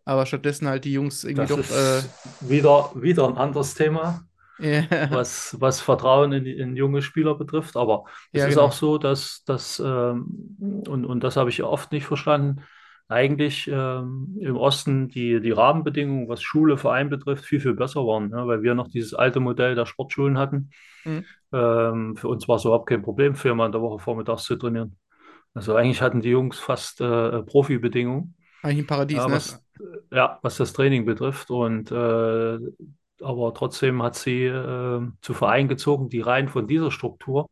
Aber stattdessen halt die Jungs irgendwie Das doch. Äh, ist wieder, wieder ein anderes Thema, ja, was, was Vertrauen in, in junge Spieler betrifft. Aber es Ja, ist genau. auch so, dass, dass ähm, und, und das habe ich oft nicht verstanden, eigentlich ähm, im Osten die, die Rahmenbedingungen, was Schule, Verein betrifft, viel, viel besser waren, ne? Weil wir noch dieses alte Modell der Sportschulen hatten. Mhm. Ähm, für uns war es überhaupt kein Problem, viermal in der Woche vormittags zu trainieren. Also eigentlich hatten die Jungs fast äh, Profibedingungen. eigentlich ein Paradies, Ja, ne? was, ja, was das Training betrifft. Und äh, aber trotzdem hat sie äh, zu Vereinen gezogen, die rein von dieser Struktur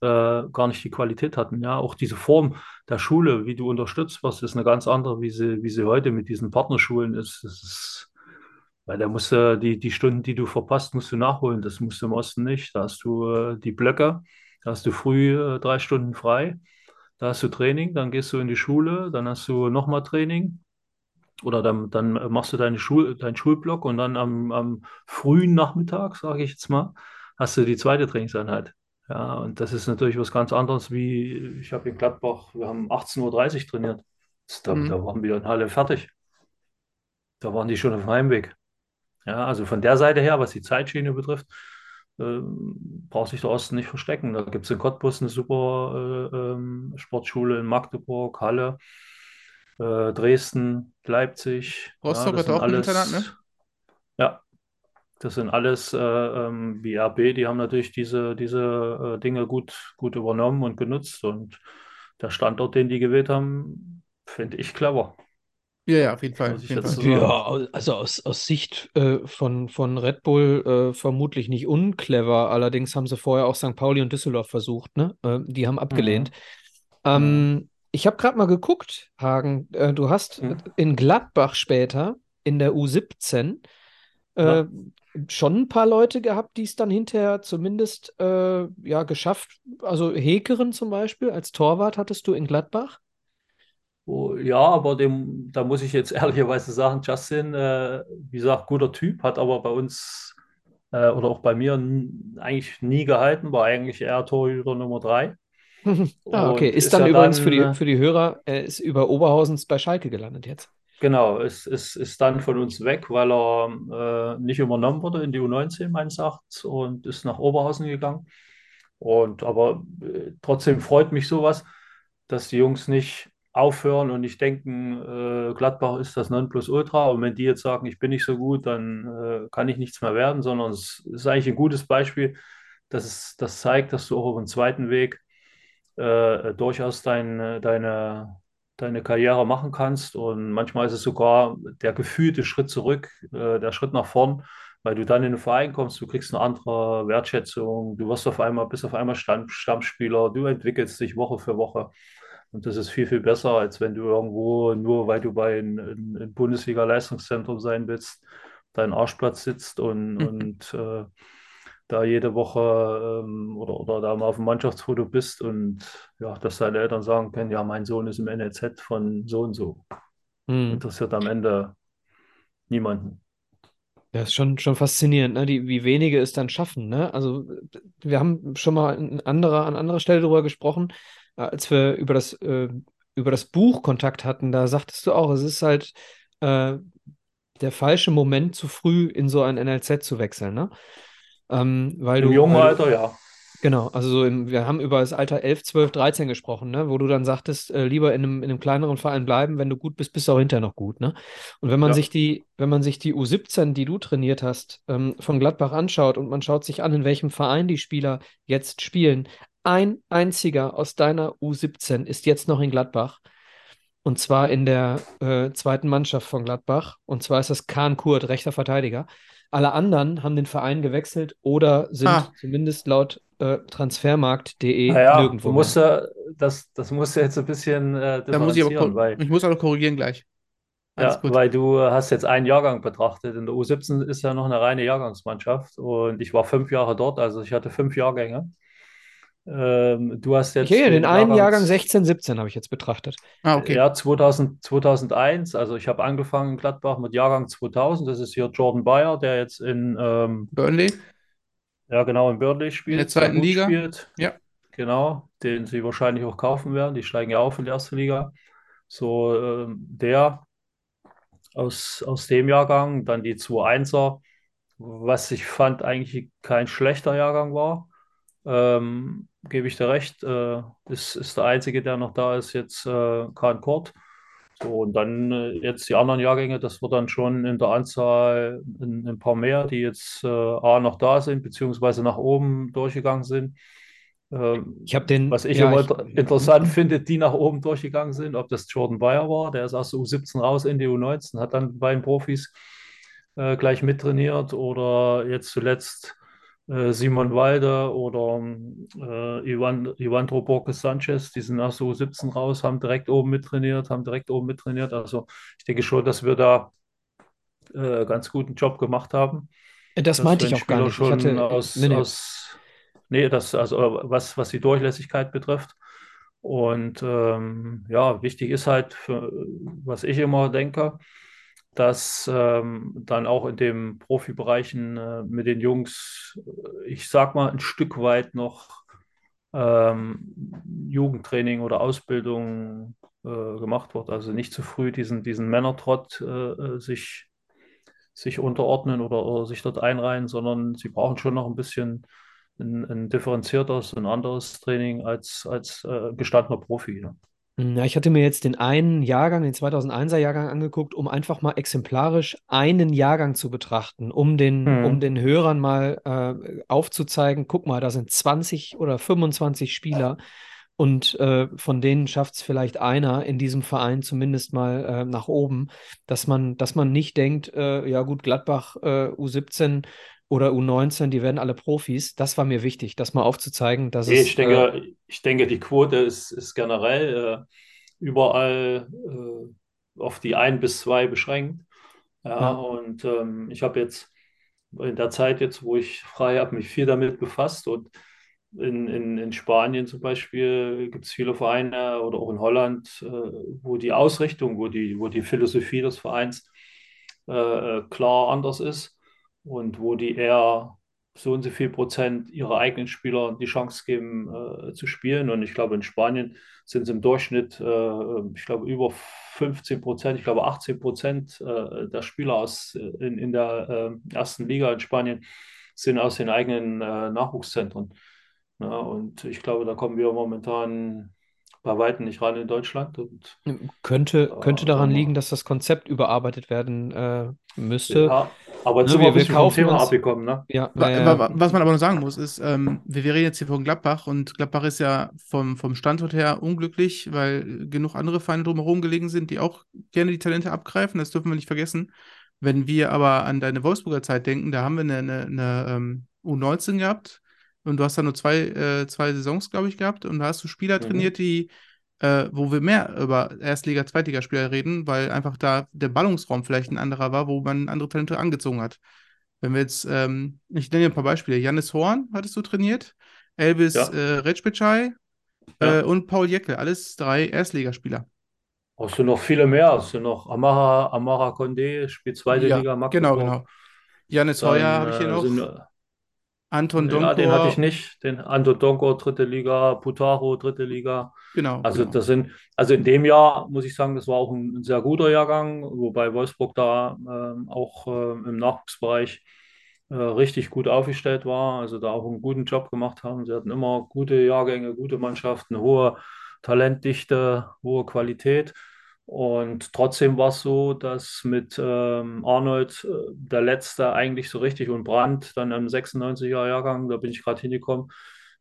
äh, gar nicht die Qualität hatten. Ja, auch diese Form der Schule, wie du unterstützt wirst, ist eine ganz andere, wie sie, wie sie heute mit diesen Partnerschulen ist. Das ist weil da musst du die, die Stunden, die du verpasst, musst du nachholen. Das musst du im Osten nicht. Da hast du äh, die Blöcke, da hast du früh äh, drei Stunden frei, da hast du Training, dann gehst du in die Schule, dann hast du nochmal Training oder dann, dann machst du deine Schul, deinen Schulblock und dann am, am frühen Nachmittag, sage ich jetzt mal, hast du die zweite Trainingseinheit. Ja, und das ist natürlich was ganz anderes wie, ich habe in Gladbach, wir haben 18.30 Uhr trainiert. Da, Mhm. da waren wir in Halle fertig. Da waren die schon auf dem Heimweg. Ja, also von der Seite her, was die Zeitschiene betrifft, ähm, braucht sich der Osten nicht verstecken. Da gibt es in Cottbus eine super äh, ähm, Sportschule, in Magdeburg, Halle, äh, Dresden, Leipzig. Ja, Rostock das hat sind auch ein alles, Internat, ne? ja, das sind alles äh, ähm, wie RB, die haben natürlich diese, diese äh, Dinge gut, gut übernommen und genutzt. Und der Standort, den die gewählt haben, finde ich clever. Ja, ja, auf jeden Fall. Auf ich jeden Fall. Ja, also aus, aus Sicht äh, von, von Red Bull äh, vermutlich nicht unclever. Allerdings haben sie vorher auch St. Pauli und Düsseldorf versucht, ne? Äh, die haben abgelehnt. Ähm, ich habe gerade mal geguckt, Hagen. Äh, du hast Mhm. in Gladbach später in der U17 äh, Ja. schon ein paar Leute gehabt, die es dann hinterher zumindest äh, ja geschafft. Also Hekeren zum Beispiel als Torwart hattest du in Gladbach. Oh, ja, aber dem, da muss ich jetzt ehrlicherweise sagen, Justin, äh, wie gesagt, guter Typ, hat aber bei uns äh, oder auch bei mir eigentlich nie gehalten, war eigentlich eher Torhüter Nummer drei. Ah, okay. Ist ist dann ja übrigens für dann, die, für die Hörer, er ist über Oberhausens bei Schalke gelandet jetzt. Genau, es ist, ist dann von uns weg, weil er äh, nicht übernommen wurde in die U19 meines Erachtens und ist nach Oberhausen gegangen. Und aber äh, trotzdem freut mich sowas, dass die Jungs nicht aufhören und nicht denken, äh, Gladbach ist das Nonplusultra. Und wenn die jetzt sagen, ich bin nicht so gut, dann äh, kann ich nichts mehr werden, sondern es ist eigentlich ein gutes Beispiel, dass es das zeigt, dass du auch auf dem zweiten Weg äh, durchaus dein, deine, deine Karriere machen kannst. Und manchmal ist es sogar der gefühlte Schritt zurück, äh, der Schritt nach vorn, weil du dann in den Verein kommst, du kriegst eine andere Wertschätzung, du wirst auf einmal, bist auf einmal Stamm, Stammspieler, du entwickelst dich Woche für Woche. Und das ist viel, viel besser, als wenn du irgendwo, nur weil du bei einem ein, ein Bundesliga-Leistungszentrum sein willst, deinen Arschplatz sitzt und, und äh, da jede Woche ähm, oder, oder da mal auf dem Mannschaftsfoto bist und ja, dass deine Eltern sagen können, ja, mein Sohn ist im NLZ von so und so. Hm. Interessiert am Ende niemanden. Das ist schon, schon faszinierend, ne? Die, wie wenige es dann schaffen, ne? Also wir haben schon mal an anderer, an anderer Stelle darüber gesprochen, äh, als wir über das, äh, über das Buch Kontakt hatten, da sagtest du auch, es ist halt äh, der falsche Moment, zu früh in so ein NLZ zu wechseln, ne? Ähm, weil Im du, jungen weil Alter, ja. Genau, also so im, wir haben über das Alter 11, 12, 13 gesprochen, ne? wo du dann sagtest, äh, lieber in einem, in einem kleineren Verein bleiben, wenn du gut bist, bist du auch hinterher noch gut. Ne? Und wenn man Ja. sich die, wenn man sich die U17, die du trainiert hast, ähm, von Gladbach anschaut und man schaut sich an, in welchem Verein die Spieler jetzt spielen, ein einziger aus deiner U17 ist jetzt noch in Gladbach. Und zwar in der äh, zweiten Mannschaft von Gladbach. Und zwar ist das Kahn Kurt, rechter Verteidiger. Alle anderen haben den Verein gewechselt oder sind Ah. zumindest laut äh, transfermarkt.de Naja, nirgendwo du musst ja, das, das musst du jetzt ein bisschen äh, Da muss ich aber weil, ich muss aber korrigieren gleich. Alles ja, gut. weil du hast jetzt einen Jahrgang betrachtet. In der U17 ist ja noch eine reine Jahrgangsmannschaft und ich war fünf Jahre dort, also ich hatte fünf Jahrgänge. Ähm, du hast jetzt erinnere, den einen Jahrgang 16, 17 habe ich jetzt betrachtet. Ah, okay. Ja, 2000, 2001, also ich habe angefangen in Gladbach mit Jahrgang 2000, das ist hier Jordan Bayer, der jetzt in, ähm, Burnley. ja genau, in Burnley spielt, der sehr zweiten Liga. spielt. Ja. Genau, den sie wahrscheinlich auch kaufen werden, die steigen ja auf in die erste Liga. So, ähm, der aus, aus dem Jahrgang, dann die 2-1er, was ich fand eigentlich kein schlechter Jahrgang war. Ähm, gebe ich dir recht, äh, ist, ist der einzige, der noch da ist, jetzt äh, Kahn Kort. So, und dann äh, jetzt die anderen Jahrgänge, das wird dann schon in der Anzahl ein, ein paar mehr, die jetzt äh, A noch da sind, beziehungsweise nach oben durchgegangen sind. Ähm, Ich habe den, was ich ja, immer ich- inter interessant finde, die nach oben durchgegangen sind, ob das Jordan Bayer war, der ist aus der U17 raus in die U19, hat dann bei den Profis äh, gleich mittrainiert oder jetzt zuletzt Simon Walde oder äh, Ivan, Ivandro Borges Sanchez, die sind aus der U17 raus, haben direkt oben mittrainiert, haben direkt oben mittrainiert. Also ich denke schon, dass wir da äh, ganz guten Job gemacht haben. das dass meinte ich auch gar Spieler nicht. Ich schon hatte, aus, nee, nee. aus nee, das, also was, was die Durchlässigkeit betrifft. Und ähm, ja, wichtig ist halt, für, was ich immer denke, dass ähm, dann auch in den Profibereichen äh, mit den Jungs, äh, ich sag mal, ein Stück weit noch ähm, Jugendtraining oder Ausbildung äh, gemacht wird. Also nicht zu früh diesen, diesen Männertrott äh, äh, sich, sich unterordnen oder, oder sich dort einreihen, sondern sie brauchen schon noch ein bisschen ein, ein differenzierteres, ein anderes Training als, als äh, gestandener Profi. Ja. Ja, ich hatte mir jetzt den einen Jahrgang, den 2001er Jahrgang angeguckt, um einfach mal exemplarisch einen Jahrgang zu betrachten, um den, Mhm. um den Hörern mal äh, aufzuzeigen, guck mal, da sind 20 oder 25 Spieler und äh, von denen schafft es vielleicht einer in diesem Verein zumindest mal äh, nach oben, dass man, dass man nicht denkt, äh, ja gut, Gladbach äh, U17 oder U19, die werden alle Profis. Das war mir wichtig, das mal aufzuzeigen, dass Nee, es ich denke, ich denke, die Quote ist, ist generell äh, überall äh, auf die ein bis zwei beschränkt. Ja, Ja. und ähm, ich habe jetzt in der Zeit jetzt, wo ich frei habe, mich viel damit befasst und in, in, in Spanien zum Beispiel gibt es viele Vereine oder auch in Holland, äh, wo die Ausrichtung, wo die, wo die Philosophie des Vereins äh, klar anders ist und wo die eher so und so viel Prozent ihrer eigenen Spieler die Chance geben äh, zu spielen. Und ich glaube, in Spanien sind es im Durchschnitt, äh, ich glaube, über 15 Prozent, ich glaube 18 Prozent äh, der Spieler aus, in, in der äh, ersten Liga in Spanien sind aus den eigenen äh, Nachwuchszentren. Ja, und ich glaube, da kommen wir momentan bei weitem nicht ran in Deutschland. Und Könnte, könnte Ja, daran aber- liegen, dass das Konzept überarbeitet werden äh, müsste. ja, aber jetzt Ne, sind wir wir- vom kaufen Thema uns- abgekommen. Ne? Ja, äh, wa- Was man aber noch sagen muss, ist, ähm, wir, wir reden jetzt hier von Gladbach und Gladbach ist ja vom, vom Standort her unglücklich, weil genug andere Vereine drumherum gelegen sind, die auch gerne die Talente abgreifen. Das dürfen wir nicht vergessen. Wenn wir aber an deine Wolfsburger Zeit denken, da haben wir eine, eine, eine ähm, U19 gehabt und du hast da nur zwei, äh, zwei Saisons, glaube ich, gehabt und da hast du Spieler Mhm. trainiert, die, äh, wo wir mehr über Erstliga-, Zweitligaspieler reden, weil einfach da der Ballungsraum vielleicht ein anderer war, wo man andere Talente angezogen hat. Wenn wir jetzt, ähm, ich nenne dir ein paar Beispiele. Janis Horn hattest du trainiert, Elvis Ja. äh, Recpecay Ja. äh, und Paul Jäckel, alles drei Erstligaspieler. Oh, Es sind noch viele mehr. Es sind noch Amara, Amara Condé, spielt zweite Ja, Liga, Genau, Magdeburg. genau. Janis Dann, Heuer habe ich hier äh, noch. sind, Anton ja, den hatte ich nicht. Den Anton Donkor, dritte Liga, Putaro, dritte Liga. Genau, Also genau. das sind, also in dem Jahr muss ich sagen, das war auch ein, ein sehr guter Jahrgang, wobei Wolfsburg da ähm, auch ähm, im Nachwuchsbereich äh, richtig gut aufgestellt war, also da auch einen guten Job gemacht haben. Sie hatten immer gute Jahrgänge, gute Mannschaften, hohe Talentdichte, hohe Qualität. Und trotzdem war es so, dass mit ähm, Arnold äh, der letzte eigentlich so richtig und Brandt dann im 96er Jahrgang, da bin ich gerade hingekommen,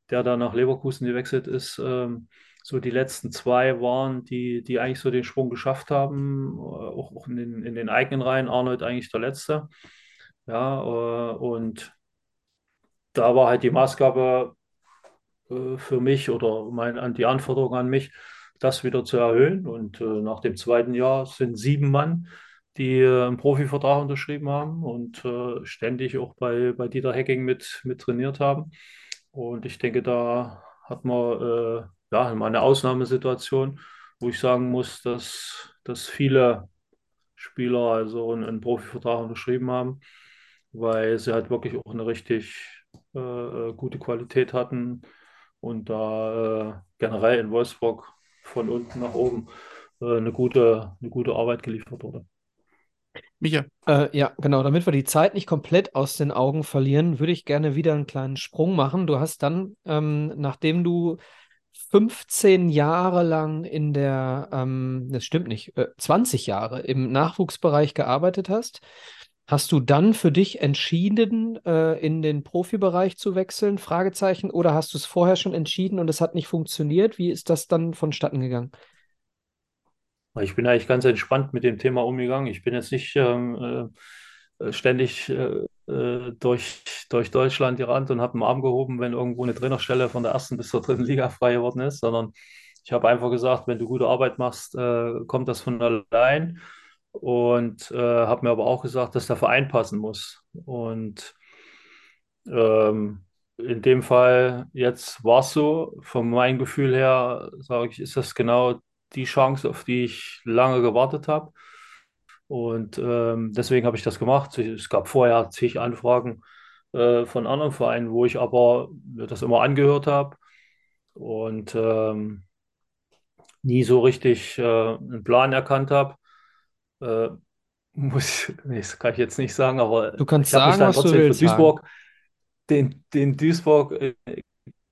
der da nach Leverkusen gewechselt ist, ähm, so die letzten zwei waren, die, die eigentlich so den Sprung geschafft haben, äh, auch, auch in, den, in den eigenen Reihen. Arnold eigentlich der letzte. Ja, äh, und da war halt die Maßgabe äh, für mich oder mein, die Anforderung an mich, das wieder zu erhöhen. Und äh, nach dem zweiten Jahr sind sieben Mann, die äh, einen Profivertrag unterschrieben haben und äh, ständig auch bei, bei Dieter Hecking mit, mit trainiert haben. Und ich denke, da hat man äh, ja, mal eine Ausnahmesituation, wo ich sagen muss, dass, dass viele Spieler also einen, einen Profivertrag unterschrieben haben, weil sie halt wirklich auch eine richtig äh, äh gute Qualität hatten und da generell in Wolfsburg von unten nach oben äh, eine, gute, eine gute Arbeit geliefert wurde. Micha. Äh, ja, genau. Damit wir die Zeit nicht komplett aus den Augen verlieren, würde ich gerne wieder einen kleinen Sprung machen. Du hast dann, ähm, nachdem du 15 Jahre lang in der, ähm, das stimmt nicht, äh, 20 Jahre im Nachwuchsbereich gearbeitet hast, hast du dann für dich entschieden, äh, in den Profibereich zu wechseln? Fragezeichen. Oder hast du es vorher schon entschieden und es hat nicht funktioniert? Wie ist das dann vonstatten gegangen? Ich bin eigentlich ganz entspannt mit dem Thema umgegangen. Ich bin jetzt nicht ähm, äh, ständig äh, äh, durch, durch Deutschland gerannt und habe einen Arm gehoben, wenn irgendwo eine Trainerstelle von der ersten bis zur dritten Liga frei geworden ist, sondern ich habe einfach gesagt, wenn du gute Arbeit machst, äh, kommt das von allein. Und äh, habe mir aber auch gesagt, dass der Verein passen muss. Und ähm, in dem Fall, jetzt war es so, von meinem Gefühl her, sage ich, ist das genau die Chance, auf die ich lange gewartet habe. Und ähm, deswegen habe ich das gemacht. Es gab vorher zig Anfragen äh, von anderen Vereinen, wo ich aber das immer angehört habe und ähm, nie so richtig äh, einen Plan erkannt habe. Äh, muss, nee, das kann ich jetzt nicht sagen, aber du kannst ich sagen, was du willst. Duisburg, den, den Duisburg,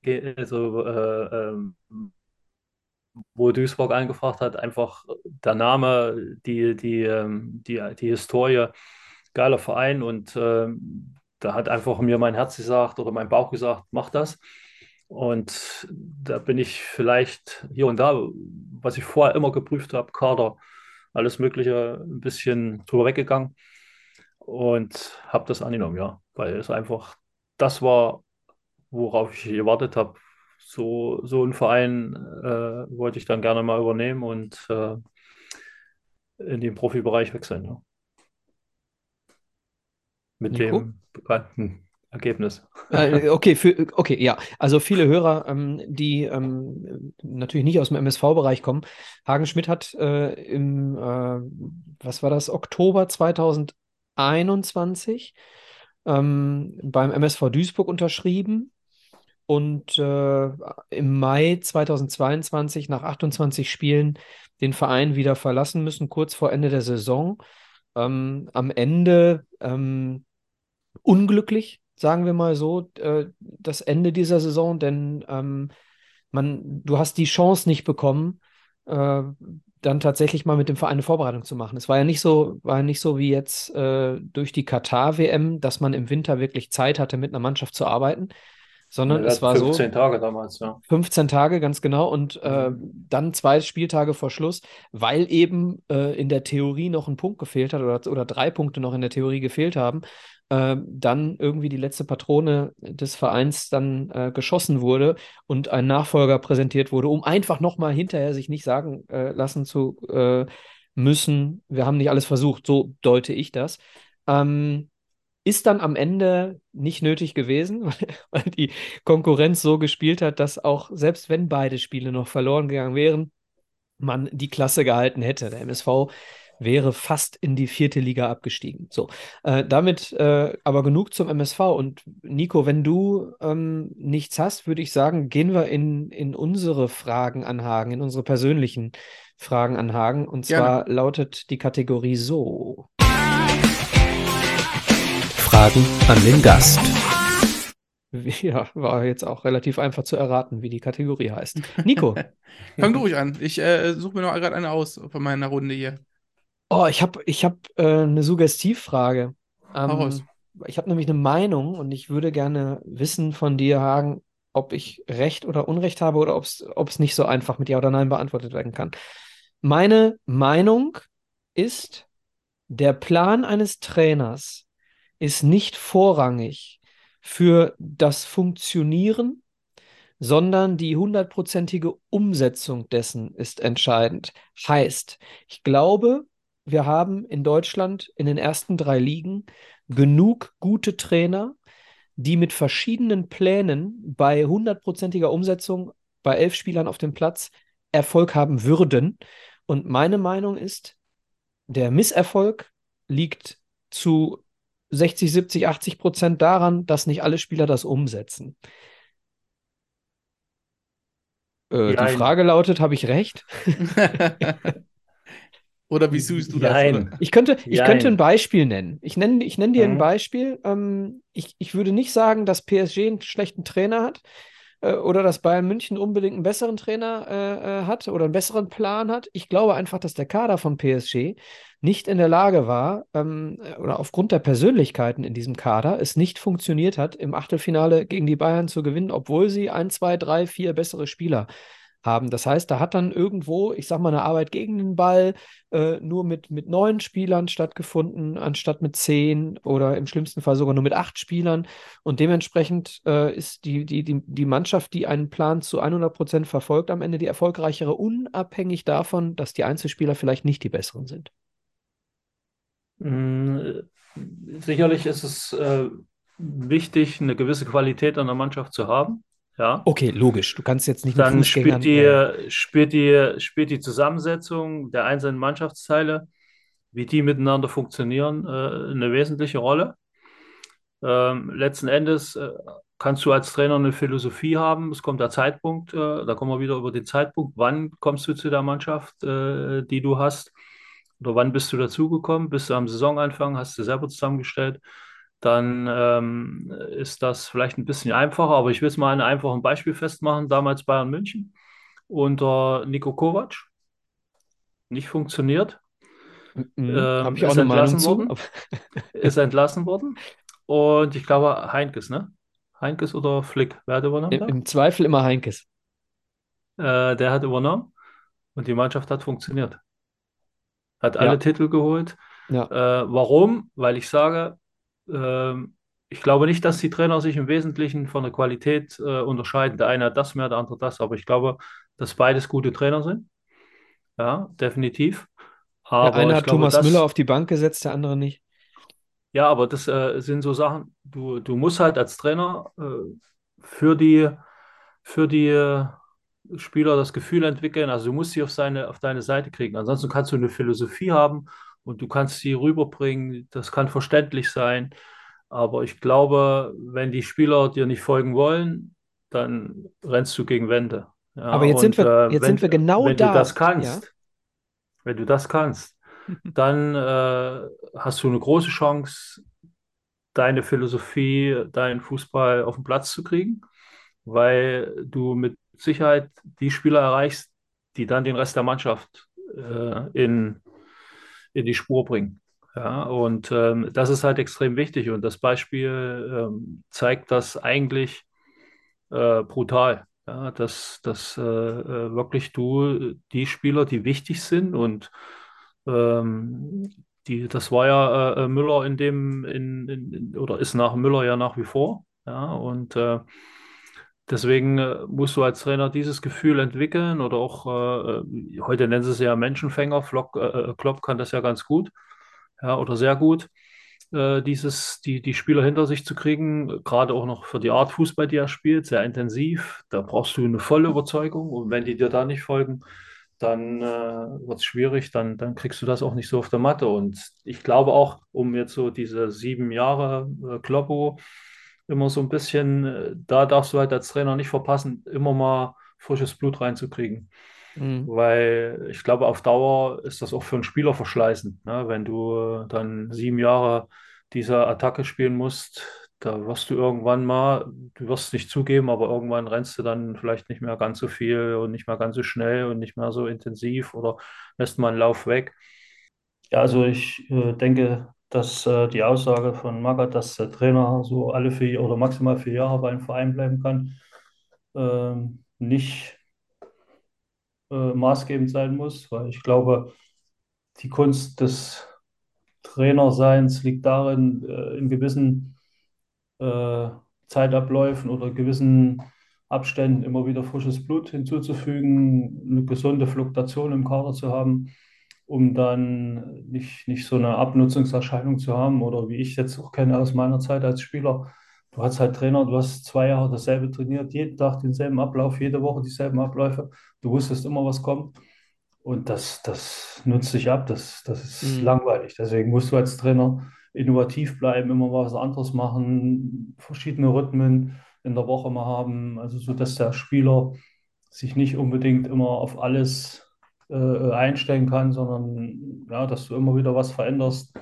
äh, also äh, ähm, wo Duisburg angefragt hat, einfach der Name, die, die, ähm, die, die Historie, geiler Verein und ähm, da hat einfach mir mein Herz gesagt oder mein Bauch gesagt, mach das. Und da bin ich vielleicht hier und da, was ich vorher immer geprüft habe, Kader, alles Mögliche, ein bisschen drüber weggegangen und habe das angenommen, ja, weil es einfach das war, worauf ich gewartet habe, so, so einen Verein äh, wollte ich dann gerne mal übernehmen und äh, in den Profibereich wechseln. Ja. Mit Nico? dem bekannten Ergebnis. Äh, okay, für, okay, ja. Also viele Hörer, ähm, die ähm, natürlich nicht aus dem MSV-Bereich kommen. Hagen Schmidt hat äh, im, äh, was war das, Oktober 2021 ähm, beim MSV Duisburg unterschrieben und äh, im Mai 2022 nach 28 Spielen den Verein wieder verlassen müssen, kurz vor Ende der Saison. Ähm, am Ende ähm, unglücklich, sagen wir mal so, äh, das Ende dieser Saison, denn ähm, man, du hast die Chance nicht bekommen, äh, dann tatsächlich mal mit dem Verein eine Vorbereitung zu machen. Es war ja nicht so, war ja nicht so wie jetzt äh, durch die Katar-WM, dass man im Winter wirklich Zeit hatte, mit einer Mannschaft zu arbeiten, sondern es war 15 so. Tage damals, ja. 15 Tage, ganz genau. Und äh, mhm. dann zwei Spieltage vor Schluss, weil eben äh, in der Theorie noch ein Punkt gefehlt hat oder, oder drei Punkte noch in der Theorie gefehlt haben, äh, dann irgendwie die letzte Patrone des Vereins dann äh, geschossen wurde und ein Nachfolger präsentiert wurde, um einfach nochmal hinterher sich nicht sagen äh, lassen zu äh, müssen, wir haben nicht alles versucht. So deute ich das. Ähm, ist dann am Ende nicht nötig gewesen, weil die Konkurrenz so gespielt hat, dass auch selbst wenn beide Spiele noch verloren gegangen wären, man die Klasse gehalten hätte. Der MSV wäre fast in die vierte Liga abgestiegen. So, äh, damit äh, aber genug zum MSV. Und Nico, wenn du ähm, nichts hast, würde ich sagen, gehen wir in, in unsere Fragen an Hagen, in unsere persönlichen Fragen an Hagen. Und zwar Gerne. lautet die Kategorie so. Fragen an den Gast. Ja, war jetzt auch relativ einfach zu erraten, wie die Kategorie heißt. Nico. Fang du ruhig an. Ich äh, suche mir noch gerade eine aus von meiner Runde hier. Oh, ich habe ich hab, äh, eine Suggestivfrage. Ähm, ich habe nämlich eine Meinung und ich würde gerne wissen von dir, Hagen, ob ich Recht oder Unrecht habe oder ob es nicht so einfach mit Ja oder Nein beantwortet werden kann. Meine Meinung ist, der Plan eines Trainers ist nicht vorrangig für das Funktionieren, sondern die hundertprozentige Umsetzung dessen ist entscheidend. Heißt, ich glaube, wir haben in Deutschland in den ersten drei Ligen genug gute Trainer, die mit verschiedenen Plänen bei hundertprozentiger Umsetzung bei elf Spielern auf dem Platz Erfolg haben würden. Und meine Meinung ist, der Misserfolg liegt zu 60, 70, 80 Prozent daran, dass nicht alle Spieler das umsetzen. Äh, die Frage lautet, habe ich recht? Oder wie siehst du das? Jein. Ich könnte, ich könnte ein Beispiel nennen. Ich nenne, ich nenne dir ein Mhm. Beispiel. Ähm, ich, ich würde nicht sagen, dass PSG einen schlechten Trainer hat äh, oder dass Bayern München unbedingt einen besseren Trainer äh, äh, hat oder einen besseren Plan hat. Ich glaube einfach, dass der Kader von PSG nicht in der Lage war ähm, oder aufgrund der Persönlichkeiten in diesem Kader es nicht funktioniert hat, im Achtelfinale gegen die Bayern zu gewinnen, obwohl sie ein, zwei, drei, vier bessere Spieler haben. Das heißt, da hat dann irgendwo, ich sag mal, eine Arbeit gegen den Ball äh, nur mit, mit neun Spielern stattgefunden, anstatt mit zehn oder im schlimmsten Fall sogar nur mit acht Spielern. Und dementsprechend äh, ist die, die, die, die Mannschaft, die einen Plan zu 100 Prozent verfolgt, am Ende die erfolgreichere, unabhängig davon, dass die Einzelspieler vielleicht nicht die besseren sind. Mm, Sicherlich ist es äh, wichtig, eine gewisse Qualität an der Mannschaft zu haben. Ja. Okay, logisch. Du kannst jetzt nicht Dann spielt die, äh, spielt die, spielt die Zusammensetzung der einzelnen Mannschaftsteile, wie die miteinander funktionieren, äh, eine wesentliche Rolle. Ähm, letzten Endes äh, kannst du als Trainer eine Philosophie haben. Es kommt der Zeitpunkt, äh, da kommen wir wieder über den Zeitpunkt. Wann kommst du zu der Mannschaft, äh, die du hast? Oder wann bist du dazugekommen? Bist du am Saisonanfang, hast du selber zusammengestellt? Dann ähm, ist das vielleicht ein bisschen einfacher, aber ich will es mal an einem einfachen Beispiel festmachen. Damals Bayern München unter Niko Kovac. Nicht funktioniert. mhm, ähm, ich auch ist eine entlassen worden. Ist entlassen worden. Und ich glaube, Heinkes, ne? Heinkes oder Flick, wer hat übernommen? Im? Im Zweifel immer Heinkes. Äh, der hat übernommen und die Mannschaft hat funktioniert. Hat alle Ja. Titel geholt. Ja. Äh, warum? Weil ich sage, ähm, ich glaube nicht, dass die Trainer sich im Wesentlichen von der Qualität äh, unterscheiden. Der eine hat das mehr, der andere das. Aber ich glaube, dass beides gute Trainer sind. Ja, definitiv. Der Aber eine ich hat glaube, Thomas das, Müller auf die Bank gesetzt, der andere nicht. Ja, aber das äh, sind so Sachen, du, du musst halt als Trainer äh, für die, für die äh, Spieler das Gefühl entwickeln, also du musst sie auf, seine, auf deine Seite kriegen. Ansonsten kannst du eine Philosophie haben und du kannst sie rüberbringen, das kann verständlich sein, aber ich glaube, wenn die Spieler dir nicht folgen wollen, dann rennst du gegen Wände. Ja, Aber jetzt sind und, wir- äh, jetzt wenn, sind wir genau wenn da, du das ja. kannst, wenn du das kannst, dann äh, hast du eine große Chance, deine Philosophie, deinen Fußball auf den Platz zu kriegen, weil du mit Sicherheit die Spieler erreichst, die dann den Rest der Mannschaft äh, in, in die Spur bringen. Ja, und ähm, das ist halt extrem wichtig und das Beispiel ähm, zeigt das eigentlich äh, brutal. Ja, dass, dass äh, äh, wirklich du die Spieler, die wichtig sind und ähm, die, das war ja äh, Müller in dem, in, in, in, oder ist nach Müller ja nach wie vor. Ja, und äh, deswegen äh, musst du als Trainer dieses Gefühl entwickeln oder auch, äh, äh, heute nennen sie es ja Menschenfänger, Flock, äh, äh, Klopp kann das ja ganz gut, ja, oder sehr gut, äh, dieses, die, die Spieler hinter sich zu kriegen, gerade auch noch für die Art Fußball, die er spielt, sehr intensiv. Da brauchst du eine volle Überzeugung und wenn die dir da nicht folgen, dann wird es schwierig, dann, dann kriegst du das auch nicht so auf der Matte. Und ich glaube auch, um jetzt so diese sieben Jahre äh, Kloppo immer so ein bisschen, äh, da darfst du halt als Trainer nicht verpassen, immer mal frisches Blut reinzukriegen. Mhm. Weil ich glaube, auf Dauer ist das auch für einen Spieler verschleißend, ne? Wenn du äh, dann sieben Jahre diese Attacke spielen musst, da wirst du irgendwann mal, du wirst es nicht zugeben, aber irgendwann rennst du dann vielleicht nicht mehr ganz so viel und nicht mehr ganz so schnell und nicht mehr so intensiv oder lässt mal einen Lauf weg. Ja, also ich äh, denke, dass äh, die Aussage von Magath, dass der Trainer so alle vier oder maximal vier Jahre bei einem Verein bleiben kann, ähm, nicht äh, maßgebend sein muss, weil ich glaube, die Kunst des Trainerseins liegt darin, äh, in gewissen äh, Zeitabläufen oder gewissen Abständen immer wieder frisches Blut hinzuzufügen, eine gesunde Fluktuation im Kader zu haben, um dann nicht, nicht so eine Abnutzungserscheinung zu haben oder wie ich es jetzt auch kenne aus meiner Zeit als Spieler. Du hast halt Trainer, du hast zwei Jahre dasselbe trainiert, jeden Tag denselben Ablauf, jede Woche dieselben Abläufe. Du wusstest immer, was kommt. Und das, das nutzt sich ab, das, das ist Mhm. langweilig. Deswegen musst du als Trainer innovativ bleiben, immer mal was anderes machen, verschiedene Rhythmen in der Woche mal haben, also so, dass der Spieler sich nicht unbedingt immer auf alles äh, einstellen kann, sondern ja, dass du immer wieder was veränderst,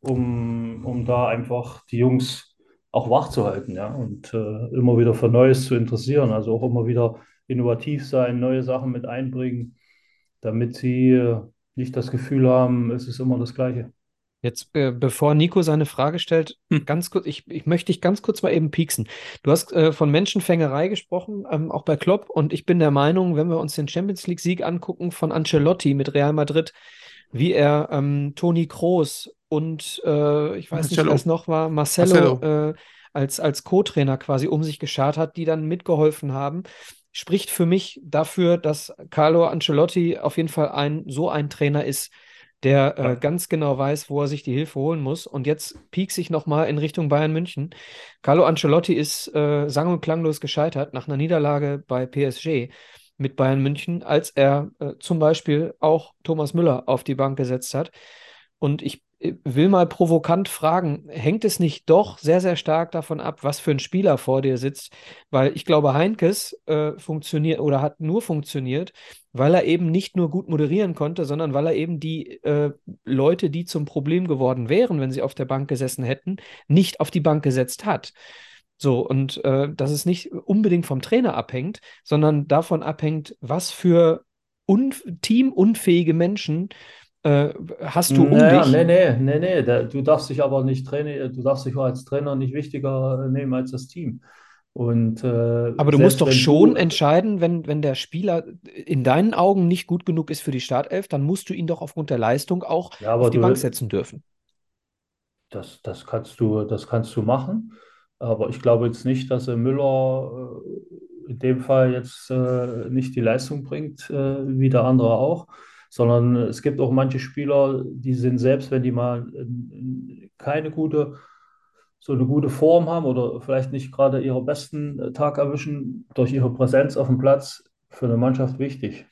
um, um da einfach die Jungs auch wach zu halten, ja, und äh, immer wieder für Neues zu interessieren, also auch immer wieder innovativ sein, neue Sachen mit einbringen damit sie äh, nicht das Gefühl haben, es ist immer das Gleiche. Jetzt, äh, bevor Nico seine Frage stellt, Hm. ganz kurz, ich, ich möchte dich ganz kurz mal eben pieksen. Du hast äh, von Menschenfängerei gesprochen, ähm, auch bei Klopp, und ich bin der Meinung, wenn wir uns den Champions League-Sieg angucken von Ancelotti mit Real Madrid, wie er ähm, Toni Kroos und äh, ich weiß nicht, Marcelo. wer es noch war, Marcelo, Marcelo. Äh, als, als Co-Trainer quasi um sich geschart hat, die dann mitgeholfen haben, spricht für mich dafür, dass Carlo Ancelotti auf jeden Fall ein so ein Trainer ist, der äh, ganz genau weiß, wo er sich die Hilfe holen muss. Und jetzt piekse ich nochmal in Richtung Bayern München. Carlo Ancelotti ist äh, sang- und klanglos gescheitert nach einer Niederlage bei PSG mit Bayern München, als er äh, zum Beispiel auch Thomas Müller auf die Bank gesetzt hat. Und ich will mal provokant fragen, hängt es nicht doch sehr, sehr stark davon ab, was für ein Spieler vor dir sitzt? Weil ich glaube, Heinkes äh, funktioniert oder hat nur funktioniert, weil er eben nicht nur gut moderieren konnte, sondern weil er eben die äh, Leute, die zum Problem geworden wären, wenn sie auf der Bank gesessen hätten, nicht auf die Bank gesetzt hat. So, und äh, dass es nicht unbedingt vom Trainer abhängt, sondern davon abhängt, was für un teamunfähige Menschen äh, hast du um Naja, dich. nee, nee, nee, nee. Da, du darfst dich aber nicht trainieren, du darfst dich als Trainer nicht wichtiger nehmen als das Team. Und äh, Aber du musst doch schon du, entscheiden, wenn, wenn der Spieler in deinen Augen nicht gut genug ist für die Startelf, dann musst du ihn doch aufgrund der Leistung auch ja, auf die Bank du, setzen dürfen. das, das kannst du, das kannst du machen. Aber ich glaube jetzt nicht, dass er Müller äh, in dem Fall jetzt äh, nicht die Leistung bringt, äh, wie der andere auch, sondern es gibt auch manche Spieler, die sind selbst, wenn die mal keine gute, so eine gute Form haben oder vielleicht nicht gerade ihren besten äh, Tag erwischen, durch ihre Präsenz auf dem Platz für eine Mannschaft wichtig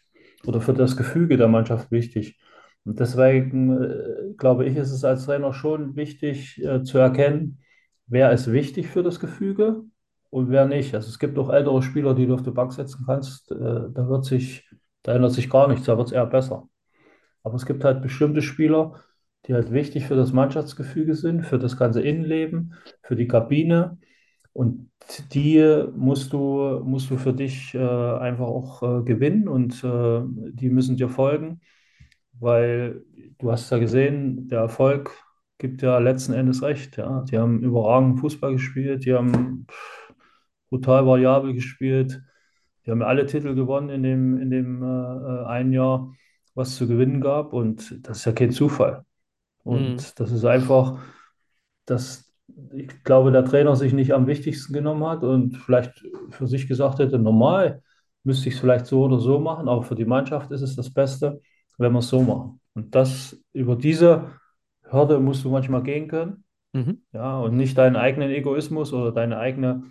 oder für das Gefüge der Mannschaft wichtig. Und deswegen äh, glaube ich, ist es als Trainer schon wichtig äh, zu erkennen, wer ist wichtig für das Gefüge und wer nicht. Also es gibt auch ältere Spieler, die du auf die Bank setzen kannst, da wird sich, da ändert sich gar nichts, da wird es eher besser. Aber es gibt halt bestimmte Spieler, die halt wichtig für das Mannschaftsgefüge sind, für das ganze Innenleben, für die Kabine. Und die musst du, musst du für dich äh, einfach auch äh, gewinnen und äh, die müssen dir folgen, weil du hast ja gesehen, der Erfolg gibt ja letzten Endes recht. Ja. Die haben überragend Fußball gespielt, die haben brutal variabel gespielt, die haben alle Titel gewonnen in dem, in dem äh, äh, einen Jahr, was zu gewinnen gab. Und das ist ja kein Zufall. Mhm. Und das ist einfach, dass ich glaube, der Trainer sich nicht am wichtigsten genommen hat und vielleicht für sich gesagt hätte, normal müsste ich es vielleicht so oder so machen, aber für die Mannschaft ist es das Beste, wenn wir es so machen. Und das über diese Hürde musst du manchmal gehen können, Mhm. ja, und nicht deinen eigenen Egoismus oder deine eigene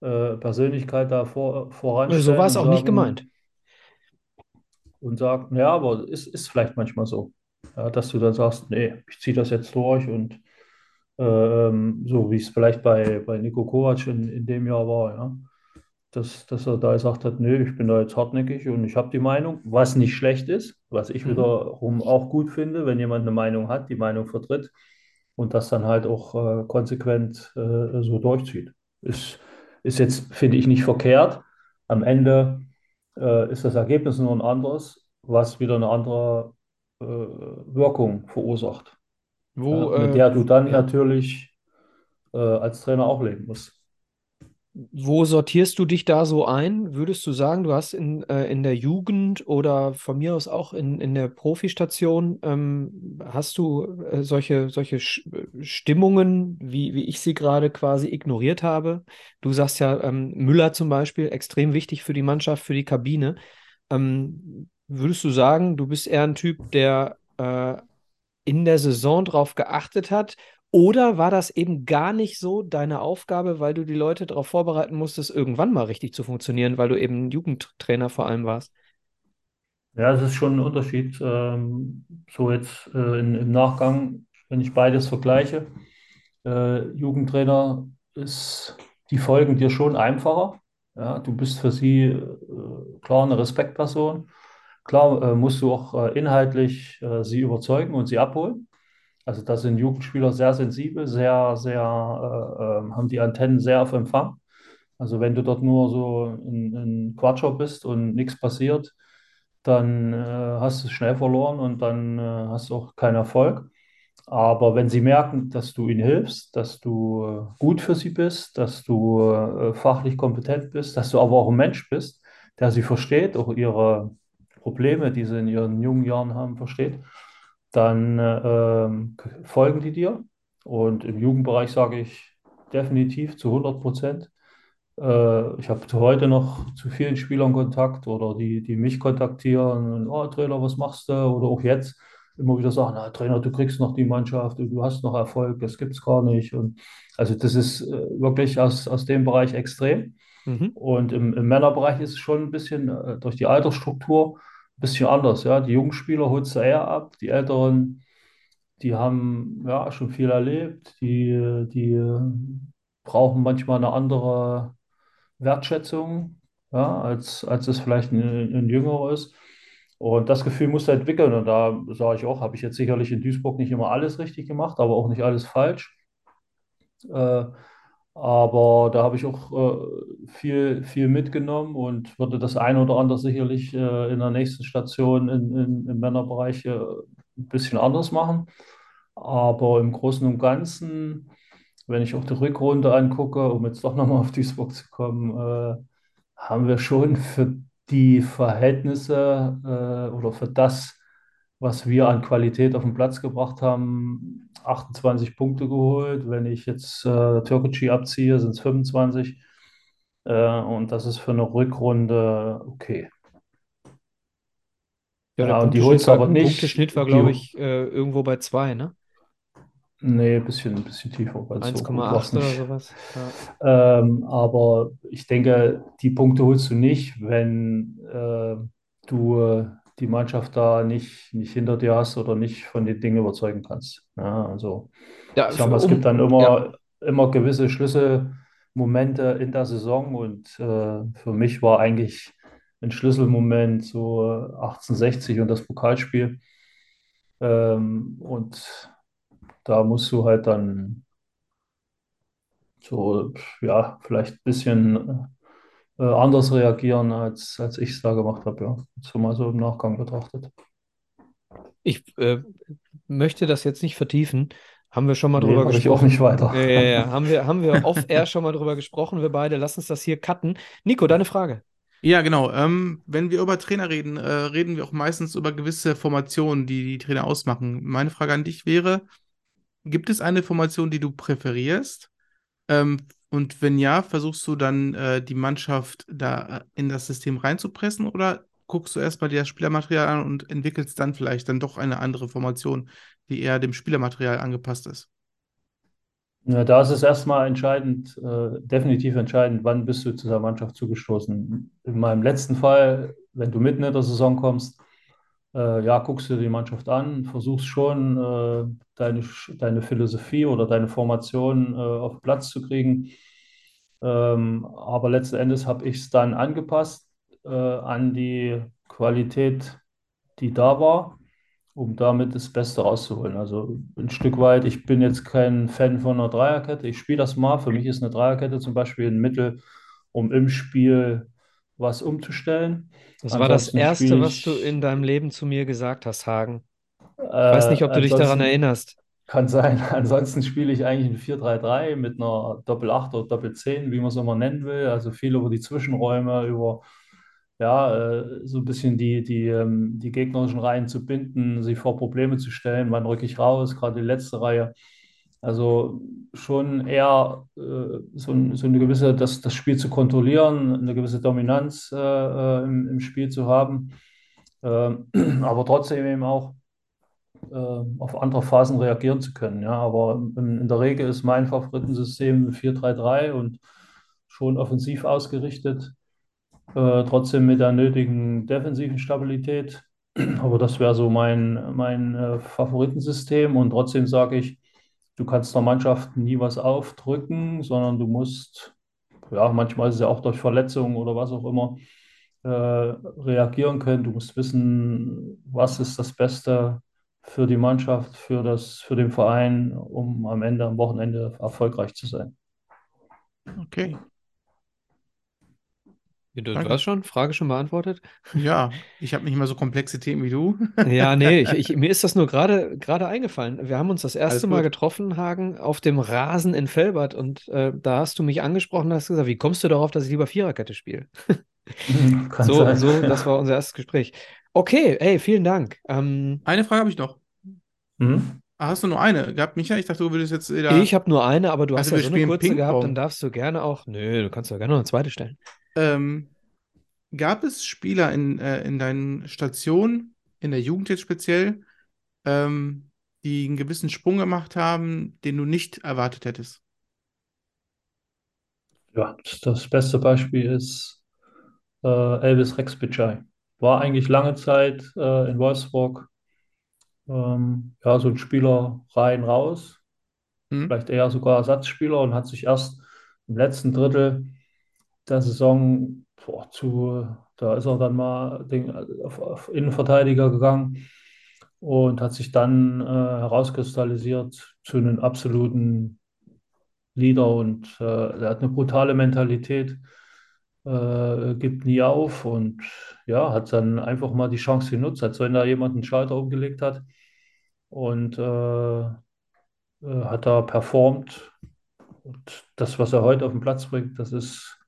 äh, Persönlichkeit da vor, So voranstellen war es auch nicht gemeint. Und sagen, ja, aber es ist vielleicht manchmal so, ja, dass du dann sagst, nee, ich ziehe das jetzt durch und ähm, so wie es vielleicht bei, bei Nico Kovac in, in dem Jahr war, ja. Dass, dass er da gesagt hat, nö, ich bin da jetzt hartnäckig und ich habe die Meinung, was nicht schlecht ist, was ich Mhm. wiederum auch gut finde, wenn jemand eine Meinung hat, die Meinung vertritt. und das dann halt auch äh, konsequent äh, so durchzieht. Ist, ist jetzt, finde ich, nicht verkehrt. Am Ende äh, ist das Ergebnis nur ein anderes, was wieder eine andere äh, Wirkung verursacht, Wo, ja, mit äh, der du dann natürlich äh, als Trainer auch leben musst. Wo sortierst du dich da so ein? Würdest du sagen, du hast in, äh, in der Jugend oder von mir aus auch in, in der Profistation, ähm, hast du äh, solche, solche Stimmungen, wie, wie ich sie gerade quasi ignoriert habe? Du sagst ja, ähm, Müller zum Beispiel, extrem wichtig für die Mannschaft, für die Kabine. Ähm, würdest du sagen, du bist eher ein Typ, der äh, in der Saison drauf geachtet hat? Oder war das eben gar nicht so deine Aufgabe, weil du die Leute darauf vorbereiten musstest, irgendwann mal richtig zu funktionieren, weil du eben Jugendtrainer vor allem warst? Ja, es ist schon ein Unterschied. Ähm, so jetzt äh, in, im Nachgang, wenn ich beides vergleiche, äh, Jugendtrainer ist, die folgen dir schon einfacher. Ja, du bist für sie äh, klar eine Respektperson. Klar äh, musst du auch äh, inhaltlich äh, sie überzeugen und sie abholen. Also da sind Jugendspieler sehr sensibel, sehr, sehr, äh, ähm, haben die Antennen sehr auf Empfang. Also wenn du dort nur so ein, ein Quatscher bist und nichts passiert, dann äh, hast du es schnell verloren und dann äh, hast du auch keinen Erfolg. Aber wenn sie merken, dass du ihnen hilfst, dass du äh, gut für sie bist, dass du äh, fachlich kompetent bist, dass du aber auch ein Mensch bist, der sie versteht, auch ihre Probleme, die sie in ihren jungen Jahren haben, versteht, dann äh, ähm, folgen die dir. Und im Jugendbereich sage ich definitiv zu 100 Prozent. Äh, ich habe heute noch zu vielen Spielern Kontakt oder die, die mich kontaktieren und, oh, Trainer, was machst du? Oder auch jetzt immer wieder sagen, na, Trainer, du kriegst noch die Mannschaft, du, du hast noch Erfolg, das gibt es gar nicht. Und also das ist äh, wirklich aus, aus dem Bereich extrem. Mhm. Und im, im Männerbereich ist es schon ein bisschen äh, durch die Altersstruktur bisschen anders. Ja? Die jungen Spieler holst du eher ab, die älteren, die haben ja schon viel erlebt, die, die äh, brauchen manchmal eine andere Wertschätzung, ja, als, als es vielleicht ein, ein Jüngerer ist. Und das Gefühl musst du entwickeln. Und da sage ich auch, habe ich jetzt sicherlich in Duisburg nicht immer alles richtig gemacht, aber auch nicht alles falsch. Äh, aber da habe ich auch äh, viel, viel mitgenommen und würde das eine oder andere sicherlich äh, in der nächsten Station in, in, im Männerbereich äh, ein bisschen anders machen. Aber im Großen und Ganzen, wenn ich auch die Rückrunde angucke, um jetzt doch nochmal auf Duisburg zu kommen, äh, haben wir schon für die Verhältnisse äh, oder für das, was wir an Qualität auf den Platz gebracht haben, 28 Punkte geholt. Wenn ich jetzt äh, Türkgücü abziehe, sind es 25. Äh, und das ist für eine Rückrunde okay. Ja, der Ja, und die holst du war, aber nicht. Punkteschnitt war, Die, glaube ich, äh, irgendwo bei zwei, ne? nee, ein bisschen, ein bisschen tiefer, weil so gut war es 1,8 oder sowas. Ja. Ähm, aber ich denke, die Punkte holst du nicht, wenn äh, du äh, die Mannschaft da nicht, nicht hinter dir hast oder nicht von den Dingen überzeugen kannst. Ja, also Ja, ich sag mal, es gibt um, dann ja, immer, immer gewisse Schlüsselmomente in der Saison und äh, für mich war eigentlich ein Schlüsselmoment so 1860 und das Pokalspiel. Ähm, und da musst du halt dann so, ja, vielleicht ein bisschen äh, anders reagieren, als, als ich es da gemacht habe, ja. So mal so im Nachgang betrachtet. ich äh, möchte das jetzt nicht vertiefen. Haben wir schon mal Nee, drüber mache ich auch gesprochen? nicht weiter. Ja, ja, ja. Haben wir, haben wir off-air schon mal drüber gesprochen, wir beide. Lass uns das hier cutten. Nico, deine Frage. Ja, genau. Ähm, wenn wir über Trainer reden, äh, reden wir auch meistens über gewisse Formationen, die die Trainer ausmachen. Meine Frage an dich wäre, gibt es eine Formation, die du präferierst? Ähm, und wenn ja, versuchst du dann äh, die Mannschaft da äh, in das System reinzupressen oder guckst du erstmal dir das Spielermaterial an und entwickelst dann vielleicht dann doch eine andere Formation, die eher dem Spielermaterial angepasst ist? Ja, da ist es erstmal entscheidend, äh, definitiv entscheidend, wann bist du zu der Mannschaft zugestoßen. In meinem letzten Fall, wenn du mitten in der Saison kommst, äh, ja, guckst du dir die Mannschaft an, versuchst schon, äh, deine, deine Philosophie oder deine Formation äh, auf Platz zu kriegen. Ähm, aber letzten Endes habe ich es dann angepasst äh, an die Qualität, die da war. um damit das Beste rauszuholen. Also ein Stück weit, ich bin jetzt kein Fan von einer Dreierkette. Ich spiele das mal. Für mich ist eine Dreierkette zum Beispiel ein Mittel, um im Spiel was umzustellen. Das war das Erste, was du in deinem Leben zu mir gesagt hast, Hagen. Ich äh, weiß nicht, ob du dich daran erinnerst. kann sein. Ansonsten spiele ich eigentlich ein 4-3-3 mit einer Doppel-8 oder Doppel-10, wie man es immer nennen will. Also viel über die Zwischenräume, über ja, äh, so ein bisschen die, die, ähm, die gegnerischen Reihen zu binden, sie vor Probleme zu stellen. Wann rücke ich raus? Gerade die letzte Reihe. Also schon eher äh, so, so eine gewisse, das, das Spiel zu kontrollieren, eine gewisse Dominanz äh, äh, im, im Spiel zu haben, ähm, aber trotzdem eben auch äh, auf andere Phasen reagieren zu können. Ja, aber in, in der Regel ist mein Favoritensystem 4-3-3 und schon offensiv ausgerichtet, äh, trotzdem mit der nötigen defensiven Stabilität. Aber das wäre so mein, mein äh, Favoritensystem und trotzdem sage ich, du kannst der Mannschaft nie was aufdrücken, sondern du musst, ja, manchmal ist es ja auch durch Verletzungen oder was auch immer, äh, reagieren können. Du musst wissen, was ist das Beste für die Mannschaft, für das, für den Verein, um am Ende, am Wochenende erfolgreich zu sein. Okay. Du, du Danke. hast schon, Frage schon beantwortet? Ja, ich habe nicht mal so komplexe Themen wie du. Ja, nee, ich, ich, mir ist das nur gerade gerade eingefallen. Wir haben uns das erste Mal getroffen, Hagen, auf dem Rasen in Velbert und äh, da hast du mich angesprochen und hast gesagt, wie kommst du darauf, dass ich lieber Viererkette spiele? Kann So, sein. so, das war unser erstes Gespräch. Okay, ey, vielen Dank. Ähm, Eine Frage habe ich noch. Mhm. Ah, hast du nur eine gehabt, Micha? Ich dachte, du würdest jetzt wieder. ich habe nur eine, aber du hast Also ja wir so eine kurze gehabt, dann darfst du gerne auch. Nö, du kannst ja gerne noch eine zweite stellen. Ähm, gab es Spieler in, äh, in deinen Stationen, in der Jugend jetzt speziell, ähm, die einen gewissen Sprung gemacht haben, den du nicht erwartet hättest? Ja, das, beste Beispiel ist äh, Elvis Rex. War eigentlich lange Zeit äh, in Wolfsburg ähm, ja, so ein Spieler rein raus, Hm? vielleicht eher sogar Ersatzspieler und hat sich erst im letzten Drittel der Saison boah, zu, da ist er dann mal den, auf, auf Innenverteidiger gegangen und hat sich dann äh, herauskristallisiert zu einem absoluten Leader und äh, er hat eine brutale Mentalität, äh, gibt nie auf und ja, hat dann einfach mal die Chance genutzt, als wenn da jemand einen Schalter umgelegt hat und äh, äh, hat da performt. Und das, was er heute auf den Platz bringt, das ist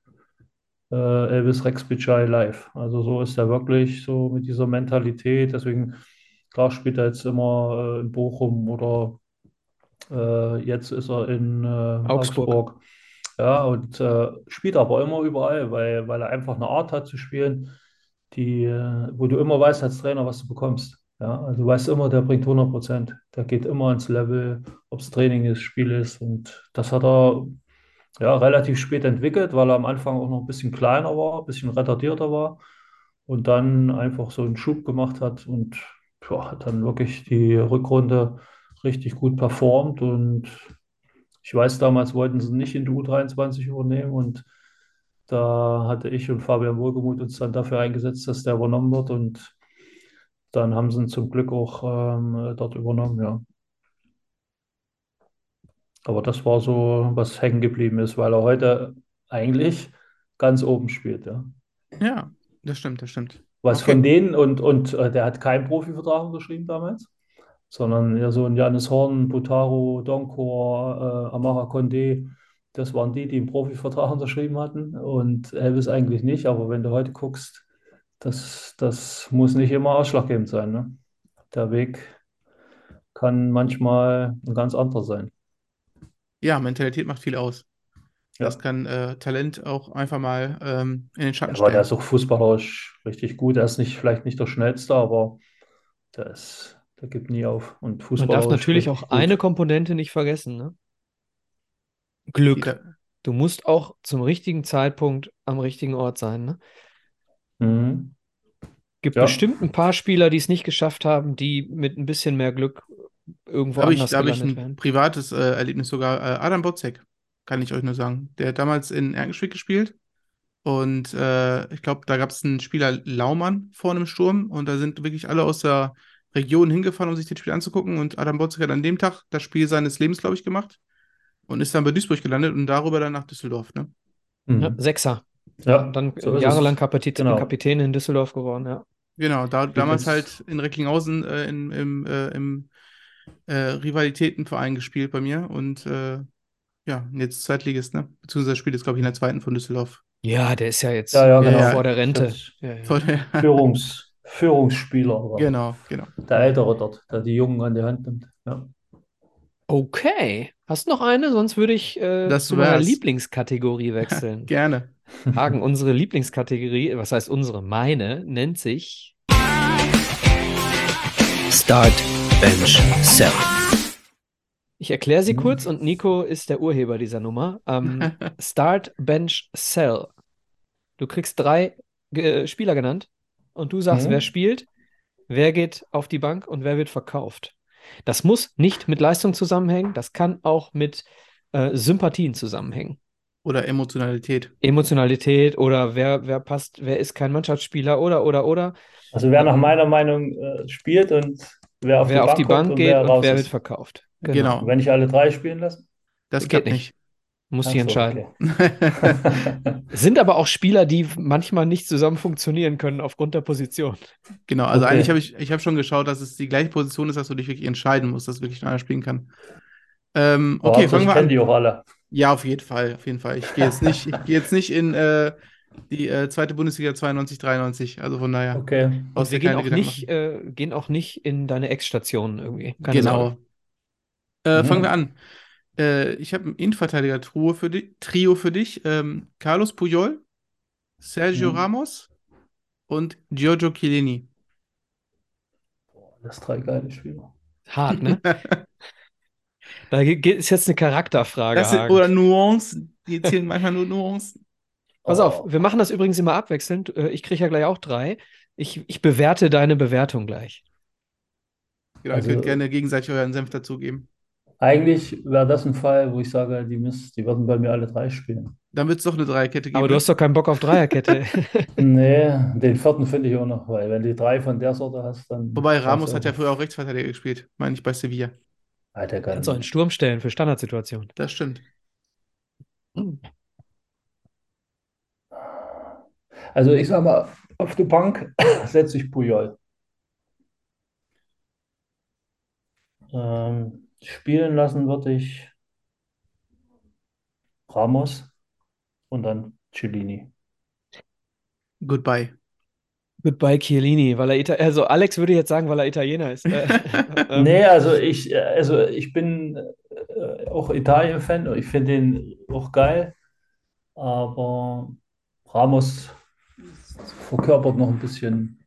äh, Elvis Rex Bitschei live. Also so ist er wirklich so mit dieser Mentalität. Deswegen, klar spielt er jetzt immer äh, in Bochum oder äh, jetzt ist er in äh, Augsburg. Augsburg. Ja, und spielt aber immer überall, weil, weil er einfach eine Art hat zu spielen, die, wo du immer weißt als Trainer, was du bekommst. Ja, also du weißt immer, der bringt 100 Prozent. Der geht immer ins Level, ob es Training ist, Spiel ist. Und das hat er ja, relativ spät entwickelt, weil er am Anfang auch noch ein bisschen kleiner war, ein bisschen retardierter war und dann einfach so einen Schub gemacht hat und ja, hat dann wirklich die Rückrunde richtig gut performt. Und ich weiß, damals wollten sie nicht in die U23 übernehmen und da hatte ich und Fabian Wohlgemuth uns dann dafür eingesetzt, dass der übernommen wird und dann haben sie ihn zum Glück auch ähm, dort übernommen, ja. Aber das war so, was hängen geblieben ist, weil er heute eigentlich ganz oben spielt, ja. Ja, das stimmt, das stimmt. Was Okay. von denen und, und äh, der hat keinen Profivertrag unterschrieben damals, sondern ja so ein Janis Horn, Butaro, Donkor, äh, Amara Condé, das waren die, die einen Profivertrag unterschrieben hatten und Elvis eigentlich nicht. Aber wenn du heute guckst, das, das muss nicht immer ausschlaggebend sein. Ne? Der Weg kann manchmal ein ganz anderer sein. Ja, Mentalität macht viel aus. Ja. Das kann äh, Talent auch einfach mal ähm, in den Schatten Aber der stellen. ist auch fußballerisch richtig gut. Er ist nicht, vielleicht nicht der schnellste, aber der ist, der gibt nie auf. Und Man darf natürlich auch gut. eine Komponente nicht vergessen, ne? Glück. da, Du musst auch zum richtigen Zeitpunkt am richtigen Ort sein, ne? Mhm. Gibt Ja. bestimmt ein paar Spieler, die es nicht geschafft haben, die mit ein bisschen mehr Glück irgendwo ich, anders da habe ich gelandet ein wären. privates äh, Erlebnis sogar. Äh, Adam Botzek, kann ich euch nur sagen. Der hat damals in Erkenschwick gespielt. Und äh, ich glaube, da gab es einen Spieler Laumann vor einem Sturm. Und da sind wirklich alle aus der Region hingefahren, um sich das Spiel anzugucken. Und Adam Botzek hat an dem Tag das Spiel seines Lebens, glaube ich, gemacht. Und ist dann bei Duisburg gelandet und darüber dann nach Düsseldorf. Ne? Mhm. Ja, Sechser. Ja, Dann so jahrelang. Kapitän, Genau. Kapitän in Düsseldorf geworden, ja. Genau, da, damals halt in Recklinghausen äh, in, im, äh, im äh, Rivalitätenverein gespielt bei mir. Und äh, ja, jetzt Zweitligist, ne? Beziehungsweise spielt jetzt, glaube ich, in der zweiten von Düsseldorf. Ja, der ist ja jetzt Ja, ja, äh, genau. vor der Rente. Ja, ja. Vor der- Führungs, Führungsspieler. oder Genau, genau. Der Ältere dort, der die Jungen an die Hand nimmt. Ja. Okay. Hast du noch eine? Sonst würde ich äh, Das zu meiner. Lieblingskategorie wechseln. Gerne. Hagen, unsere Lieblingskategorie, was heißt unsere? Meine, nennt sich Start, Bench, Sell. Ich erkläre sie Mhm. kurz und Nico ist der Urheber dieser Nummer. Ähm, Start, Bench, Sell. Du kriegst drei äh, Spieler genannt und du sagst, Mhm. wer spielt, wer geht auf die Bank und wer wird verkauft. Das muss nicht mit Leistung zusammenhängen, das kann auch mit äh, Sympathien zusammenhängen. Oder Emotionalität. Emotionalität oder wer, wer passt, wer ist kein Mannschaftsspieler oder, oder, oder. Also wer nach meiner Meinung äh, spielt und wer auf wer die auf Bank die Bank und geht wer und wer wird verkauft. Genau. Und wenn ich alle drei spielen lasse? Das Geht klappt nicht. Muss so, entscheiden. okay. Sind aber auch Spieler, die manchmal nicht zusammen funktionieren können aufgrund der Position. Genau, also Okay. eigentlich habe ich, ich habe schon geschaut, dass es die gleiche Position ist, dass du dich wirklich entscheiden musst, dass wirklich einer spielen kann. Ähm, Aber okay, Hauptsache, fangen ich wir an. die auch alle. Ja, auf jeden Fall, auf jeden Fall. Ich gehe jetzt nicht, ich gehe jetzt nicht in äh, die äh, zweite Bundesliga 92, 93. Also von daher. Okay. Brauchst wir gehen auch, Gedanken nicht, äh, gehen auch nicht in deine Ex-Stationen irgendwie. Keine Genau. Äh, Mhm. fangen wir an. Äh, ich habe ein Innenverteidiger-Trio für, di Trio für dich. Ähm, Carlos Puyol, Sergio Mhm. Ramos und Giorgio Chiellini. Das drei geile Spieler. Hart, ne? Da ist jetzt eine Charakterfrage. Das sind, oder Nuancen. Die zählen manchmal nur Nuancen. Pass Oh. auf, wir machen das übrigens immer abwechselnd. Äh, Ich kriege ja gleich auch drei. Ich, ich bewerte deine Bewertung gleich. Genau, Also- ihr könnt gerne gegenseitig euren Senf dazugeben. Eigentlich wäre das ein Fall, wo ich sage, die, müssen, die würden bei mir alle drei spielen. Dann wird es doch eine Dreierkette geben. Aber du hast doch keinen Bock auf Dreierkette. Nee, den vierten finde ich auch noch, weil wenn du drei von der Sorte hast, dann. Wobei Ramos hat ja früher auch Rechtsverteidiger gespielt, meine ich bei Sevilla. Der kann. Kannst du einen Sturm stellen für Standardsituationen. Das stimmt. Also ich sag mal, auf die Bank setze ich Puyol. Ähm, spielen lassen würde ich Ramos und dann Cellini. Goodbye. Goodbye Chiellini, weil er Ita also Alex würde jetzt sagen, weil er Italiener ist. Äh, ähm, Nee, also ich, äh, also ich bin äh, auch Italien-Fan und ich finde den auch geil, aber Ramos verkörpert noch ein bisschen,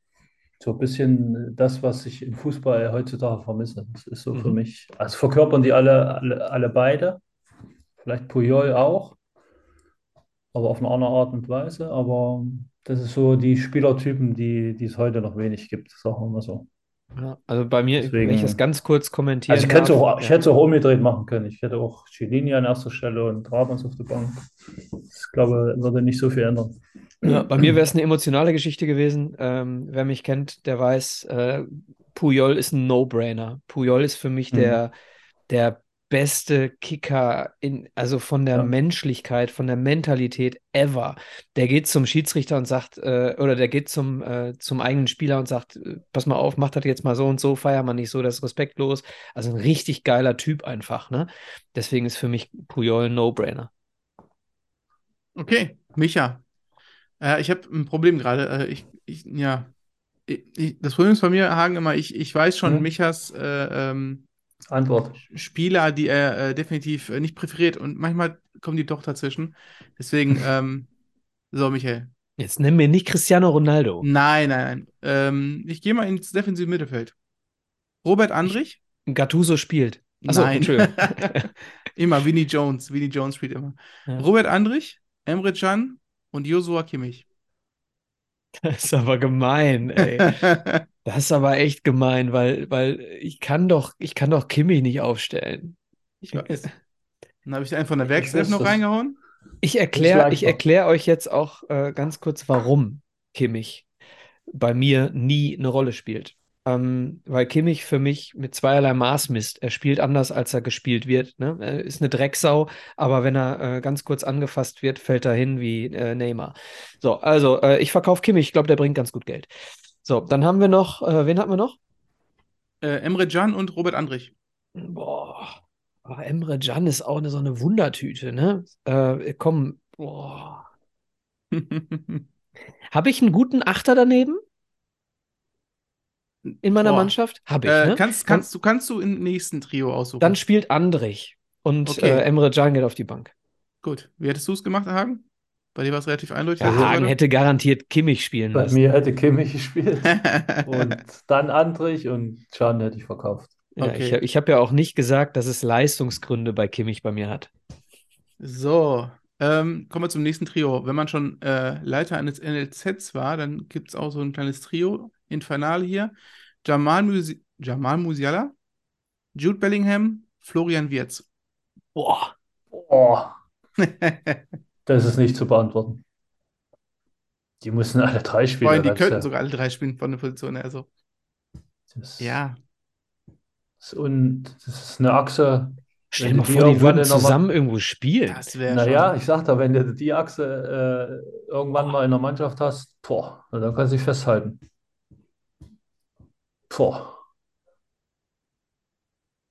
so ein bisschen das, was ich im Fußball heutzutage vermisse. Das ist so für Mhm. mich, also verkörpern die alle, alle, alle beide, vielleicht Puyol auch, aber auf eine andere Art und Weise, aber das ist so die Spielertypen, die, die es heute noch wenig gibt, sagen wir mal so. ja, also bei mir, Deswegen- wenn ich das ganz kurz kommentieren Also ich, könnte darf, auch, ich hätte es auch umgedreht machen können. Ich hätte auch Cellini an erster Stelle und Ramos auf der Bank. Ich glaube, würde nicht so viel ändern. Ja, bei mir wäre es eine emotionale Geschichte gewesen. Ähm, wer mich kennt, der weiß, äh, Puyol ist ein No-Brainer. Puyol ist für mich Mhm. der, der beste Kicker in, also von der Ja. Menschlichkeit, von der Mentalität ever. Der geht zum Schiedsrichter und sagt, äh, oder der geht zum, äh, zum eigenen Spieler und sagt, äh, pass mal auf, mach das jetzt mal so und so, feier mal nicht so, das ist respektlos. Also ein richtig geiler Typ einfach, ne? Deswegen ist für mich Puyol ein No-Brainer. Okay, Micha. Äh, ich habe ein Problem gerade. Äh, ich, ich, ja. Ich, ich, das Problem ist bei mir, Hagen, immer, ich, ich weiß schon Mhm. Michas äh, ähm, Antwort. Spieler, die er äh, definitiv äh, nicht präferiert und manchmal kommen die doch dazwischen. Deswegen, ähm, so, Michael. Jetzt nenn mir nicht Cristiano Ronaldo. Nein, nein, nein. Ähm, ich gehe mal ins defensive Mittelfeld. Robert Andrich? Gattuso spielt. Achso, Nein. Entschuldigung. immer, Vinnie Jones. Vinnie Jones spielt immer. Ja. Robert Andrich, Emre Can und Joshua Kimmich. Das ist aber gemein, ey. Das ist aber echt gemein, weil, weil ich kann doch, ich kann doch Kimmich nicht aufstellen. ich weiß. Dann habe ich einen von der Werkself noch das. reingehauen. Ich erkläre, ich einfach. erkläre euch jetzt auch äh, ganz kurz, warum Kimmich bei mir nie eine Rolle spielt. Ähm, weil Kimmich für mich mit zweierlei Maß misst. Er spielt anders, als er gespielt wird. Ne? Er ist eine Drecksau, aber wenn er äh, ganz kurz angefasst wird, fällt er hin wie äh, Neymar. So, also äh, ich verkaufe Kimmich. Ich glaube, der bringt ganz gut Geld. So, dann haben wir noch, äh, wen hatten wir noch? Äh, Emre Can und Robert Andrich. Boah, aber Emre Can ist auch eine, so eine Wundertüte, ne? Äh, komm, boah. Habe ich einen guten Achter daneben? In meiner Boah. Mannschaft? Habe ich, äh, ne? kannst, kannst, du, kannst du im nächsten Trio aussuchen? Dann spielt Andrich und Okay. äh, Emre Can geht auf die Bank. Gut. Wie hättest du es gemacht, Hagen? Bei dir war es relativ eindeutig. Ja, ich Hagen hätte garantiert Kimmich spielen Bei lassen. mir hätte Kimmich gespielt und dann Andrich und Can hätte ich verkauft. Ja, Okay. ich ich habe ja auch nicht gesagt, dass es Leistungsgründe bei Kimmich bei mir hat. So, ähm, kommen wir zum nächsten Trio. Wenn man schon äh, Leiter eines NLZs war, dann gibt es auch so ein kleines Trio, Infernal hier. Jamal, Musi Jamal Musiala, Jude Bellingham, Florian Wirtz. Boah. Oh, das ist nicht zu beantworten. Die müssen alle drei spielen. Allem, die könnten du- sogar alle drei spielen von der Position her. Also, das, ja. das- Und das ist eine Achse. Stell Wenn dir mal die vor, die würden zusammen irgendwo spielen. Naja, schon. ich sag da, wenn du die Achse äh, irgendwann mal in der Mannschaft hast, boah, dann kannst du dich festhalten. Boah.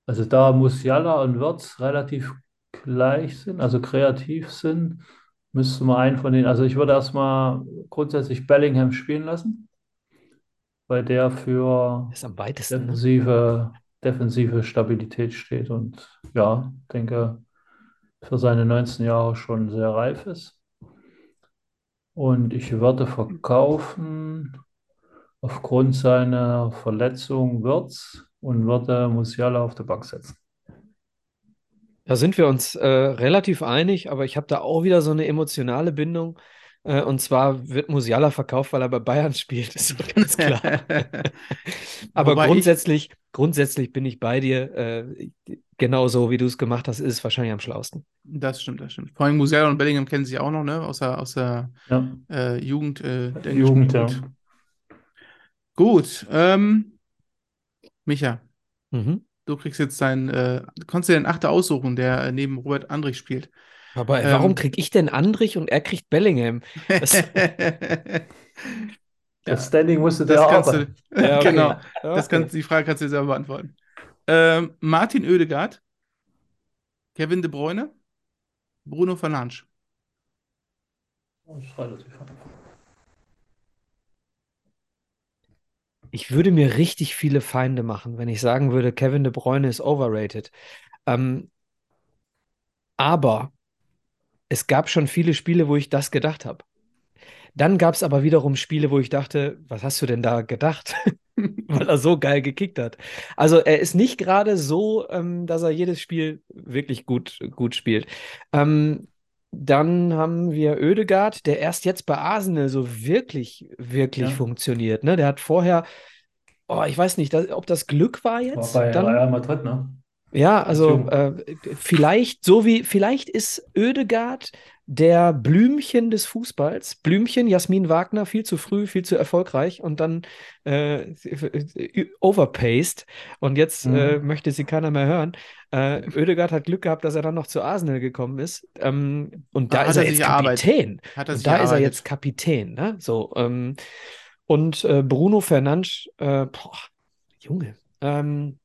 Also da Musiala und Wirtz relativ gleich sind, also kreativ sind, müsste man einen von denen, also ich würde erstmal grundsätzlich Bellingham spielen lassen, weil der für Das ist am weitesten. Ne? defensive, defensive Stabilität steht und ja, denke, für seine 19 Jahre schon sehr reif ist. Und ich würde verkaufen aufgrund seiner Verletzung Wirtz und würde Musiala auf die Bank setzen. Da sind wir uns äh, relativ einig, aber ich habe da auch wieder so eine emotionale Bindung. Äh, und zwar wird Musiala verkauft, weil er bei Bayern spielt. Das ist doch ganz klar. aber Wobei ich- grundsätzlich, grundsätzlich bin ich bei dir. Äh, genauso wie du es gemacht hast, ist es wahrscheinlich am schlausten. Das stimmt, das stimmt. Vor allem Musiala und Bellingham kennen sich auch noch, ne? Aus der, aus der Ja, äh, Jugend. Äh, der Jugend, ja. Gut. Ähm, Micha, Mhm. du kriegst jetzt deinen, äh, du kannst dir den Achter aussuchen, der äh, neben Robert Andrich spielt. Aber Ähm. warum krieg ich denn Andrich und er kriegt Bellingham? Das- das Standing musst du dir Das kannst arbeiten. du, Ja, okay. genau, das kannst, die Frage kannst du dir selber beantworten. Ähm, Martin Oedegaard, Kevin De Bruyne, Bruno Fernandes. Ich würde mir richtig viele Feinde machen, wenn ich sagen würde, Kevin De Bruyne ist overrated. Ähm, aber es gab schon viele Spiele, wo ich das gedacht habe. Dann gab es aber wiederum Spiele, wo ich dachte, was hast du denn da gedacht? Weil er so geil gekickt hat. Also er ist nicht gerade so, ähm, dass er jedes Spiel wirklich gut, gut spielt. Ähm, dann haben wir Oedegaard, der erst jetzt bei Arsenal so wirklich, wirklich Ja. funktioniert. Ne? Der hat vorher, oh, ich weiß nicht, ob das Glück war War jetzt. bei dann, Real Madrid, ne? Ja, also äh, vielleicht so wie, vielleicht ist Oedegaard der Blümchen des Fußballs. Blümchen, Jasmin Wagner, viel zu früh, viel zu erfolgreich und dann äh, overpaced und jetzt Mhm. äh, möchte sie keiner mehr hören. Äh, Oedegaard hat Glück gehabt, dass er dann noch zu Arsenal gekommen ist ähm, und da ist er er jetzt. Kapitän. Hat er Und sich da ist er jetzt Kapitän, ne? So, ähm, und äh, Bruno Fernandes, äh, Junge, ähm,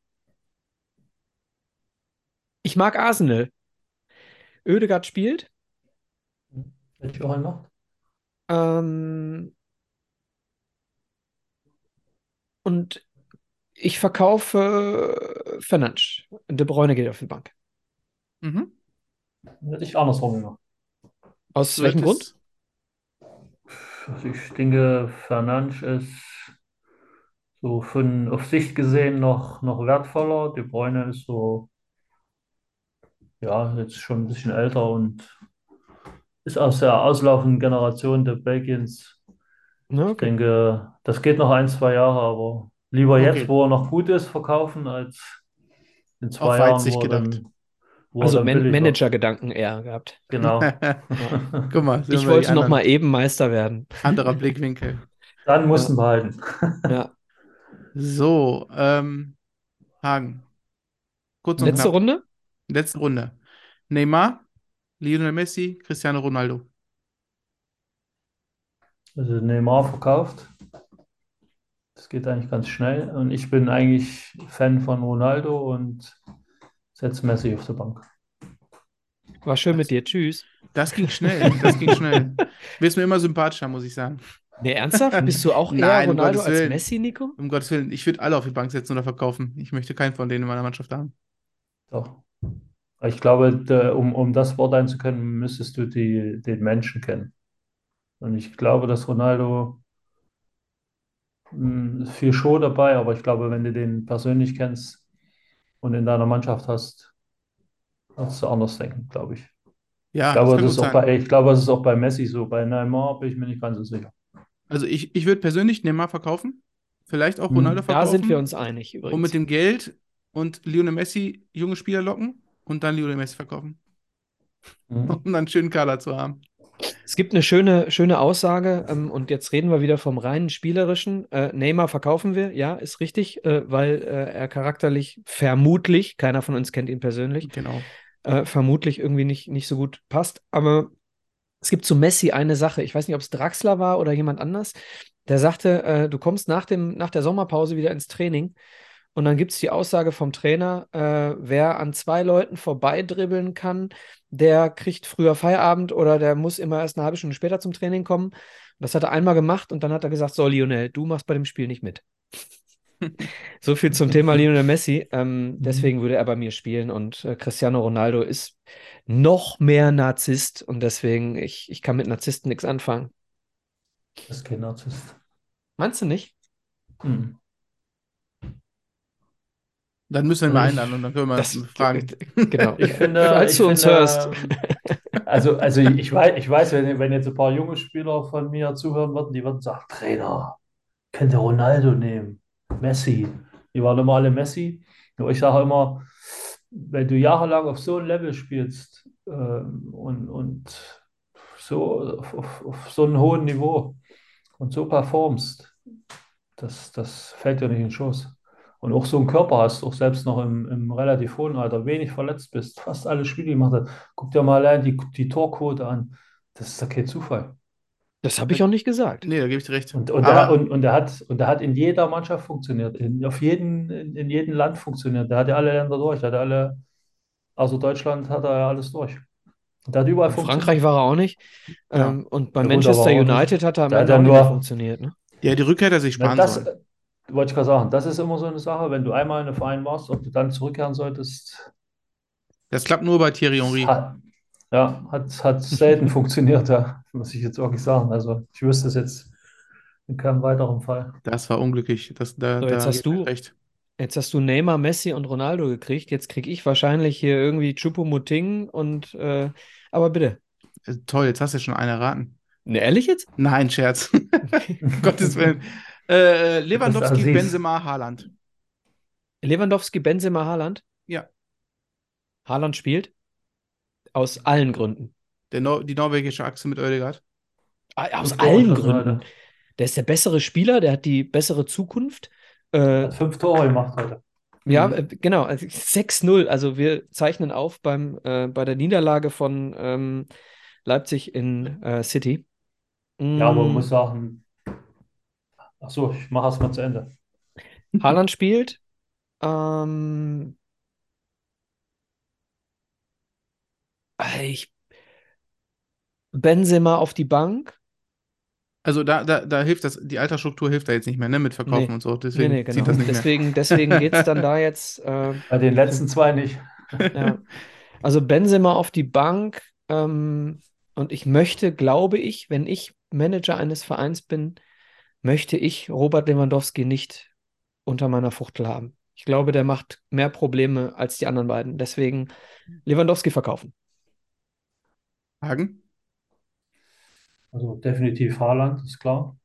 ich mag Arsenal. Oedegaard spielt. Hätte ich auch einen noch? Ähm, und ich verkaufe Fernandes. De Bruyne geht auf die Bank. Mhm. Hätte ich andersrum gemacht. Aus Du welchem Grund? Also ich denke, Fernandes ist so von auf Sicht gesehen noch, noch wertvoller. De Bruyne ist so, ja, jetzt schon ein bisschen älter und ist aus der auslaufenden Generation der Belgiens. Na, Ich okay. denke, das geht noch ein, zwei Jahre, aber lieber Okay. jetzt, wo er noch gut ist, verkaufen, als in zwei Auf Jahren, wo er dann, gedacht. wo Also dann Man billig wird. Manager-Gedanken eher gehabt. Genau. Guck mal, Ich wollte noch mal eben Meister werden. Anderer Blickwinkel. Dann mussten wir halten. Ja. So, ähm, Hagen. Kurz und Letzte knapp. Runde? Letzte Runde. Neymar, Lionel Messi, Cristiano Ronaldo. Also Neymar verkauft. Das geht eigentlich ganz schnell. Und ich bin eigentlich Fan von Ronaldo und setze Messi auf die Bank. War schön mit dir. Tschüss. Das ging schnell, das ging schnell. Wirst mir immer sympathischer, muss ich sagen. Nee, ernsthaft? Bist du auch eher Nein, um Ronaldo Gottes als Willen. Messi, Nico? Um Gottes Willen, ich würde alle auf die Bank setzen oder verkaufen. Ich möchte keinen von denen in meiner Mannschaft haben. Doch. Ich glaube, der, um, um das Wort einzukennen, müsstest du die, den Menschen kennen. Und ich glaube, dass Ronaldo mh, ist viel Show dabei, aber ich glaube, wenn du den persönlich kennst und in deiner Mannschaft hast, wirst du anders denken, glaube ich. Ja, Ich glaube, das das ist bei, ich glaube, das ist auch bei Messi so. Bei Neymar bin ich mir nicht ganz so sicher. Also ich, ich würde persönlich Neymar verkaufen. Vielleicht auch Hm, Ronaldo Da verkaufen. sind wir uns einig übrigens. Und mit dem Geld und Lionel Messi junge Spieler locken und dann Lionel Messi verkaufen. Mhm. Um dann einen schönen Kader zu haben. Es gibt eine schöne, schöne Aussage, ähm, und jetzt reden wir wieder vom reinen Spielerischen. Äh, Neymar verkaufen wir, ja, ist richtig, äh, weil äh, er charakterlich vermutlich, keiner von uns kennt ihn persönlich, Genau. äh, vermutlich irgendwie nicht, nicht so gut passt. Aber es gibt zu Messi eine Sache, ich weiß nicht, ob es Draxler war oder jemand anders, der sagte, äh, du kommst nach, dem, nach der Sommerpause wieder ins Training und dann gibt es die Aussage vom Trainer, äh, wer an zwei Leuten vorbeidribbeln kann, der kriegt früher Feierabend oder der muss immer erst eine halbe Stunde später zum Training kommen. Und das hat er einmal gemacht und dann hat er gesagt, so Lionel, du machst bei dem Spiel nicht mit. So viel zum Thema Lionel Messi. Ähm, deswegen würde er bei mir spielen und äh, Cristiano Ronaldo ist noch mehr Narzisst und deswegen, ich, ich kann mit Narzissten nichts anfangen. Das ist kein Narzisst. Meinst du nicht? Mhm. Dann müssen wir ihn mal Ich- einladen und dann können wir Das, fragen. genau. Ich finde, Falls ich du uns finde, hörst. ähm, Also, also ich weiß, ich weiß, wenn, wenn jetzt ein paar junge Spieler von mir zuhören würden, die würden sagen, Trainer, könnt ihr Ronaldo nehmen, Messi. Die waren immer alle Messi. Nur ich sage immer, wenn du jahrelang auf so einem Level spielst ähm, und, und so auf, auf, auf so einem hohen Niveau und so performst, das, das fällt dir nicht in den Schoß. Und auch so einen Körper hast, auch selbst noch im, im relativ hohen Alter, wenig verletzt bist, fast alle Spiele gemacht hast. Guck dir mal allein die, die Torquote an. Das ist doch kein Zufall. Das habe ich auch nicht gesagt. Nee, da gebe ich dir recht. Und, und, Aber er, und, und, er hat, und er hat in jeder Mannschaft funktioniert, in, auf jeden, in, in jedem Land funktioniert. Der hat ja alle Länder durch, der hat alle, also Deutschland hat er ja alles durch. Und der hat überall In funktioniert. Frankreich war er auch nicht. Ja. Ähm, und bei Ja, Manchester. United hat er am Da hat Ende er auch nur- funktioniert. Ne? ja, die Rückkehr hat er sich Na, sparen das sollen. Wollte ich gerade sagen, das ist immer so eine Sache, wenn du einmal in einem Verein warst, ob du dann zurückkehren solltest, Das klappt nur bei Thierry Henry. hat, ja, hat, hat selten funktioniert, ja, muss ich jetzt wirklich sagen. Also ich wüsste es jetzt in keinem weiteren Fall. Das war unglücklich. Das, da, So, da jetzt hast gebe ich du- recht. Jetzt hast du Neymar, Messi und Ronaldo gekriegt. Jetzt kriege ich wahrscheinlich hier irgendwie Choupo-Moting und äh, aber bitte. Äh, Toll, jetzt hast du ja schon einen erraten. Ne, ehrlich jetzt? Nein, Scherz. Gottes Willen. Äh, Lewandowski, Aziz. Benzema, Haaland. Lewandowski, Benzema, Haaland? Ja. Haaland spielt? Aus allen Gründen. Der Nor die norwegische Achse mit Oedegaard. Ah, Aus allen Gründen. Alter. Der ist der bessere Spieler, der hat die bessere Zukunft. Äh, Hat fünf Tore gemacht heute. Ja, Mhm. äh, genau. Also 6-0. Also wir zeichnen auf beim, äh, bei der Niederlage von ähm, Leipzig in äh, City. Ja, aber man Mm, muss sagen, ach so, ich mache es mal zu Ende. Haaland spielt. Ähm, äh, ich, Benzema auf die Bank. Also da, da, da hilft das, die Altersstruktur hilft da jetzt nicht mehr, ne, mit Verkaufen Nee. und so. Nee, Deswegen nee, zieht genau. das nicht mehr. Deswegen, deswegen geht es dann da jetzt. Äh, Bei den letzten zwei nicht. Ja. Also Benzema auf die Bank. Ähm, und ich möchte, glaube ich, wenn ich Manager eines Vereins bin, möchte ich Robert Lewandowski nicht unter meiner Fuchtel haben. Ich glaube, der macht mehr Probleme als die anderen beiden. Deswegen Lewandowski verkaufen. Hagen? Also definitiv Haaland, ist klar.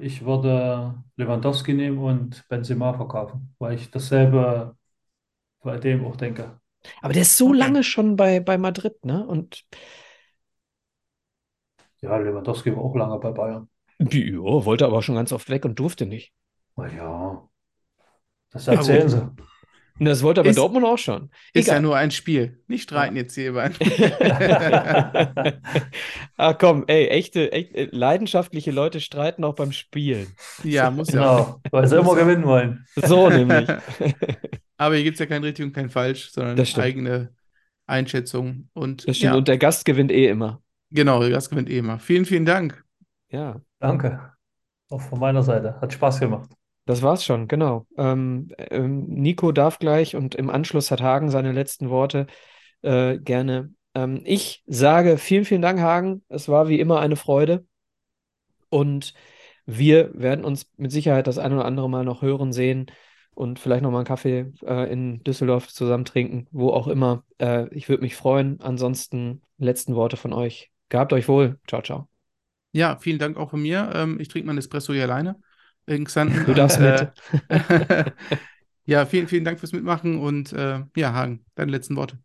Ich würde Lewandowski nehmen und Benzema verkaufen, weil ich dasselbe bei dem auch denke. Aber der ist so Okay. lange schon bei, bei Madrid, ne? Und Ja, Lewandowski war auch lange bei Bayern. Ja, wollte aber schon ganz oft weg und durfte nicht. Na ja, Das erzählen sie. Das wollte aber Ist- Dortmund auch schon. Ist ja nur ein Spiel. Nicht streiten jetzt hier über Ah, komm, ey, echte, echt, äh, leidenschaftliche Leute streiten auch beim Spielen. Ja, muss ja auch. Genau, weil sie immer gewinnen wollen. So nämlich. Aber hier gibt es ja kein richtig und kein falsch, sondern eigene Einschätzung. Und Das stimmt. ja, Und der Gast gewinnt eh immer. genau, das gewinnt eh immer. Vielen, vielen Dank. Ja, Danke. Auch von meiner Seite. Hat Spaß gemacht. das war's schon, genau. Ähm, ähm, Nico darf gleich und im Anschluss hat Hagen seine letzten Worte äh, gerne. Ähm, ich sage vielen, vielen Dank, Hagen. Es war wie immer eine Freude. Und wir werden uns mit Sicherheit das ein oder andere Mal noch hören, sehen und vielleicht noch mal einen Kaffee äh, in Düsseldorf zusammen trinken, wo auch immer. Äh, ich würde mich freuen. Ansonsten letzten Worte von euch. Gehabt euch wohl. Ciao, ciao. Ja, vielen Dank auch von mir. Ähm, ich trinke meinen Espresso hier alleine in Xanten. Du darfst mit. äh, ja, vielen, vielen Dank fürs Mitmachen und äh, ja, Hagen, deine letzten Worte.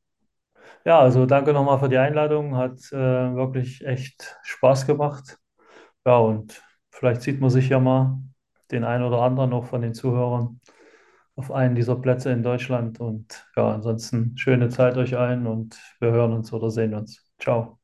Ja, also danke nochmal für die Einladung. Hat äh, wirklich echt Spaß gemacht. Ja, und vielleicht sieht man sich ja mal den einen oder anderen noch von den Zuhörern auf einen dieser Plätze in Deutschland. Und ja, ansonsten schöne Zeit euch allen und wir hören uns oder sehen uns. Ciao.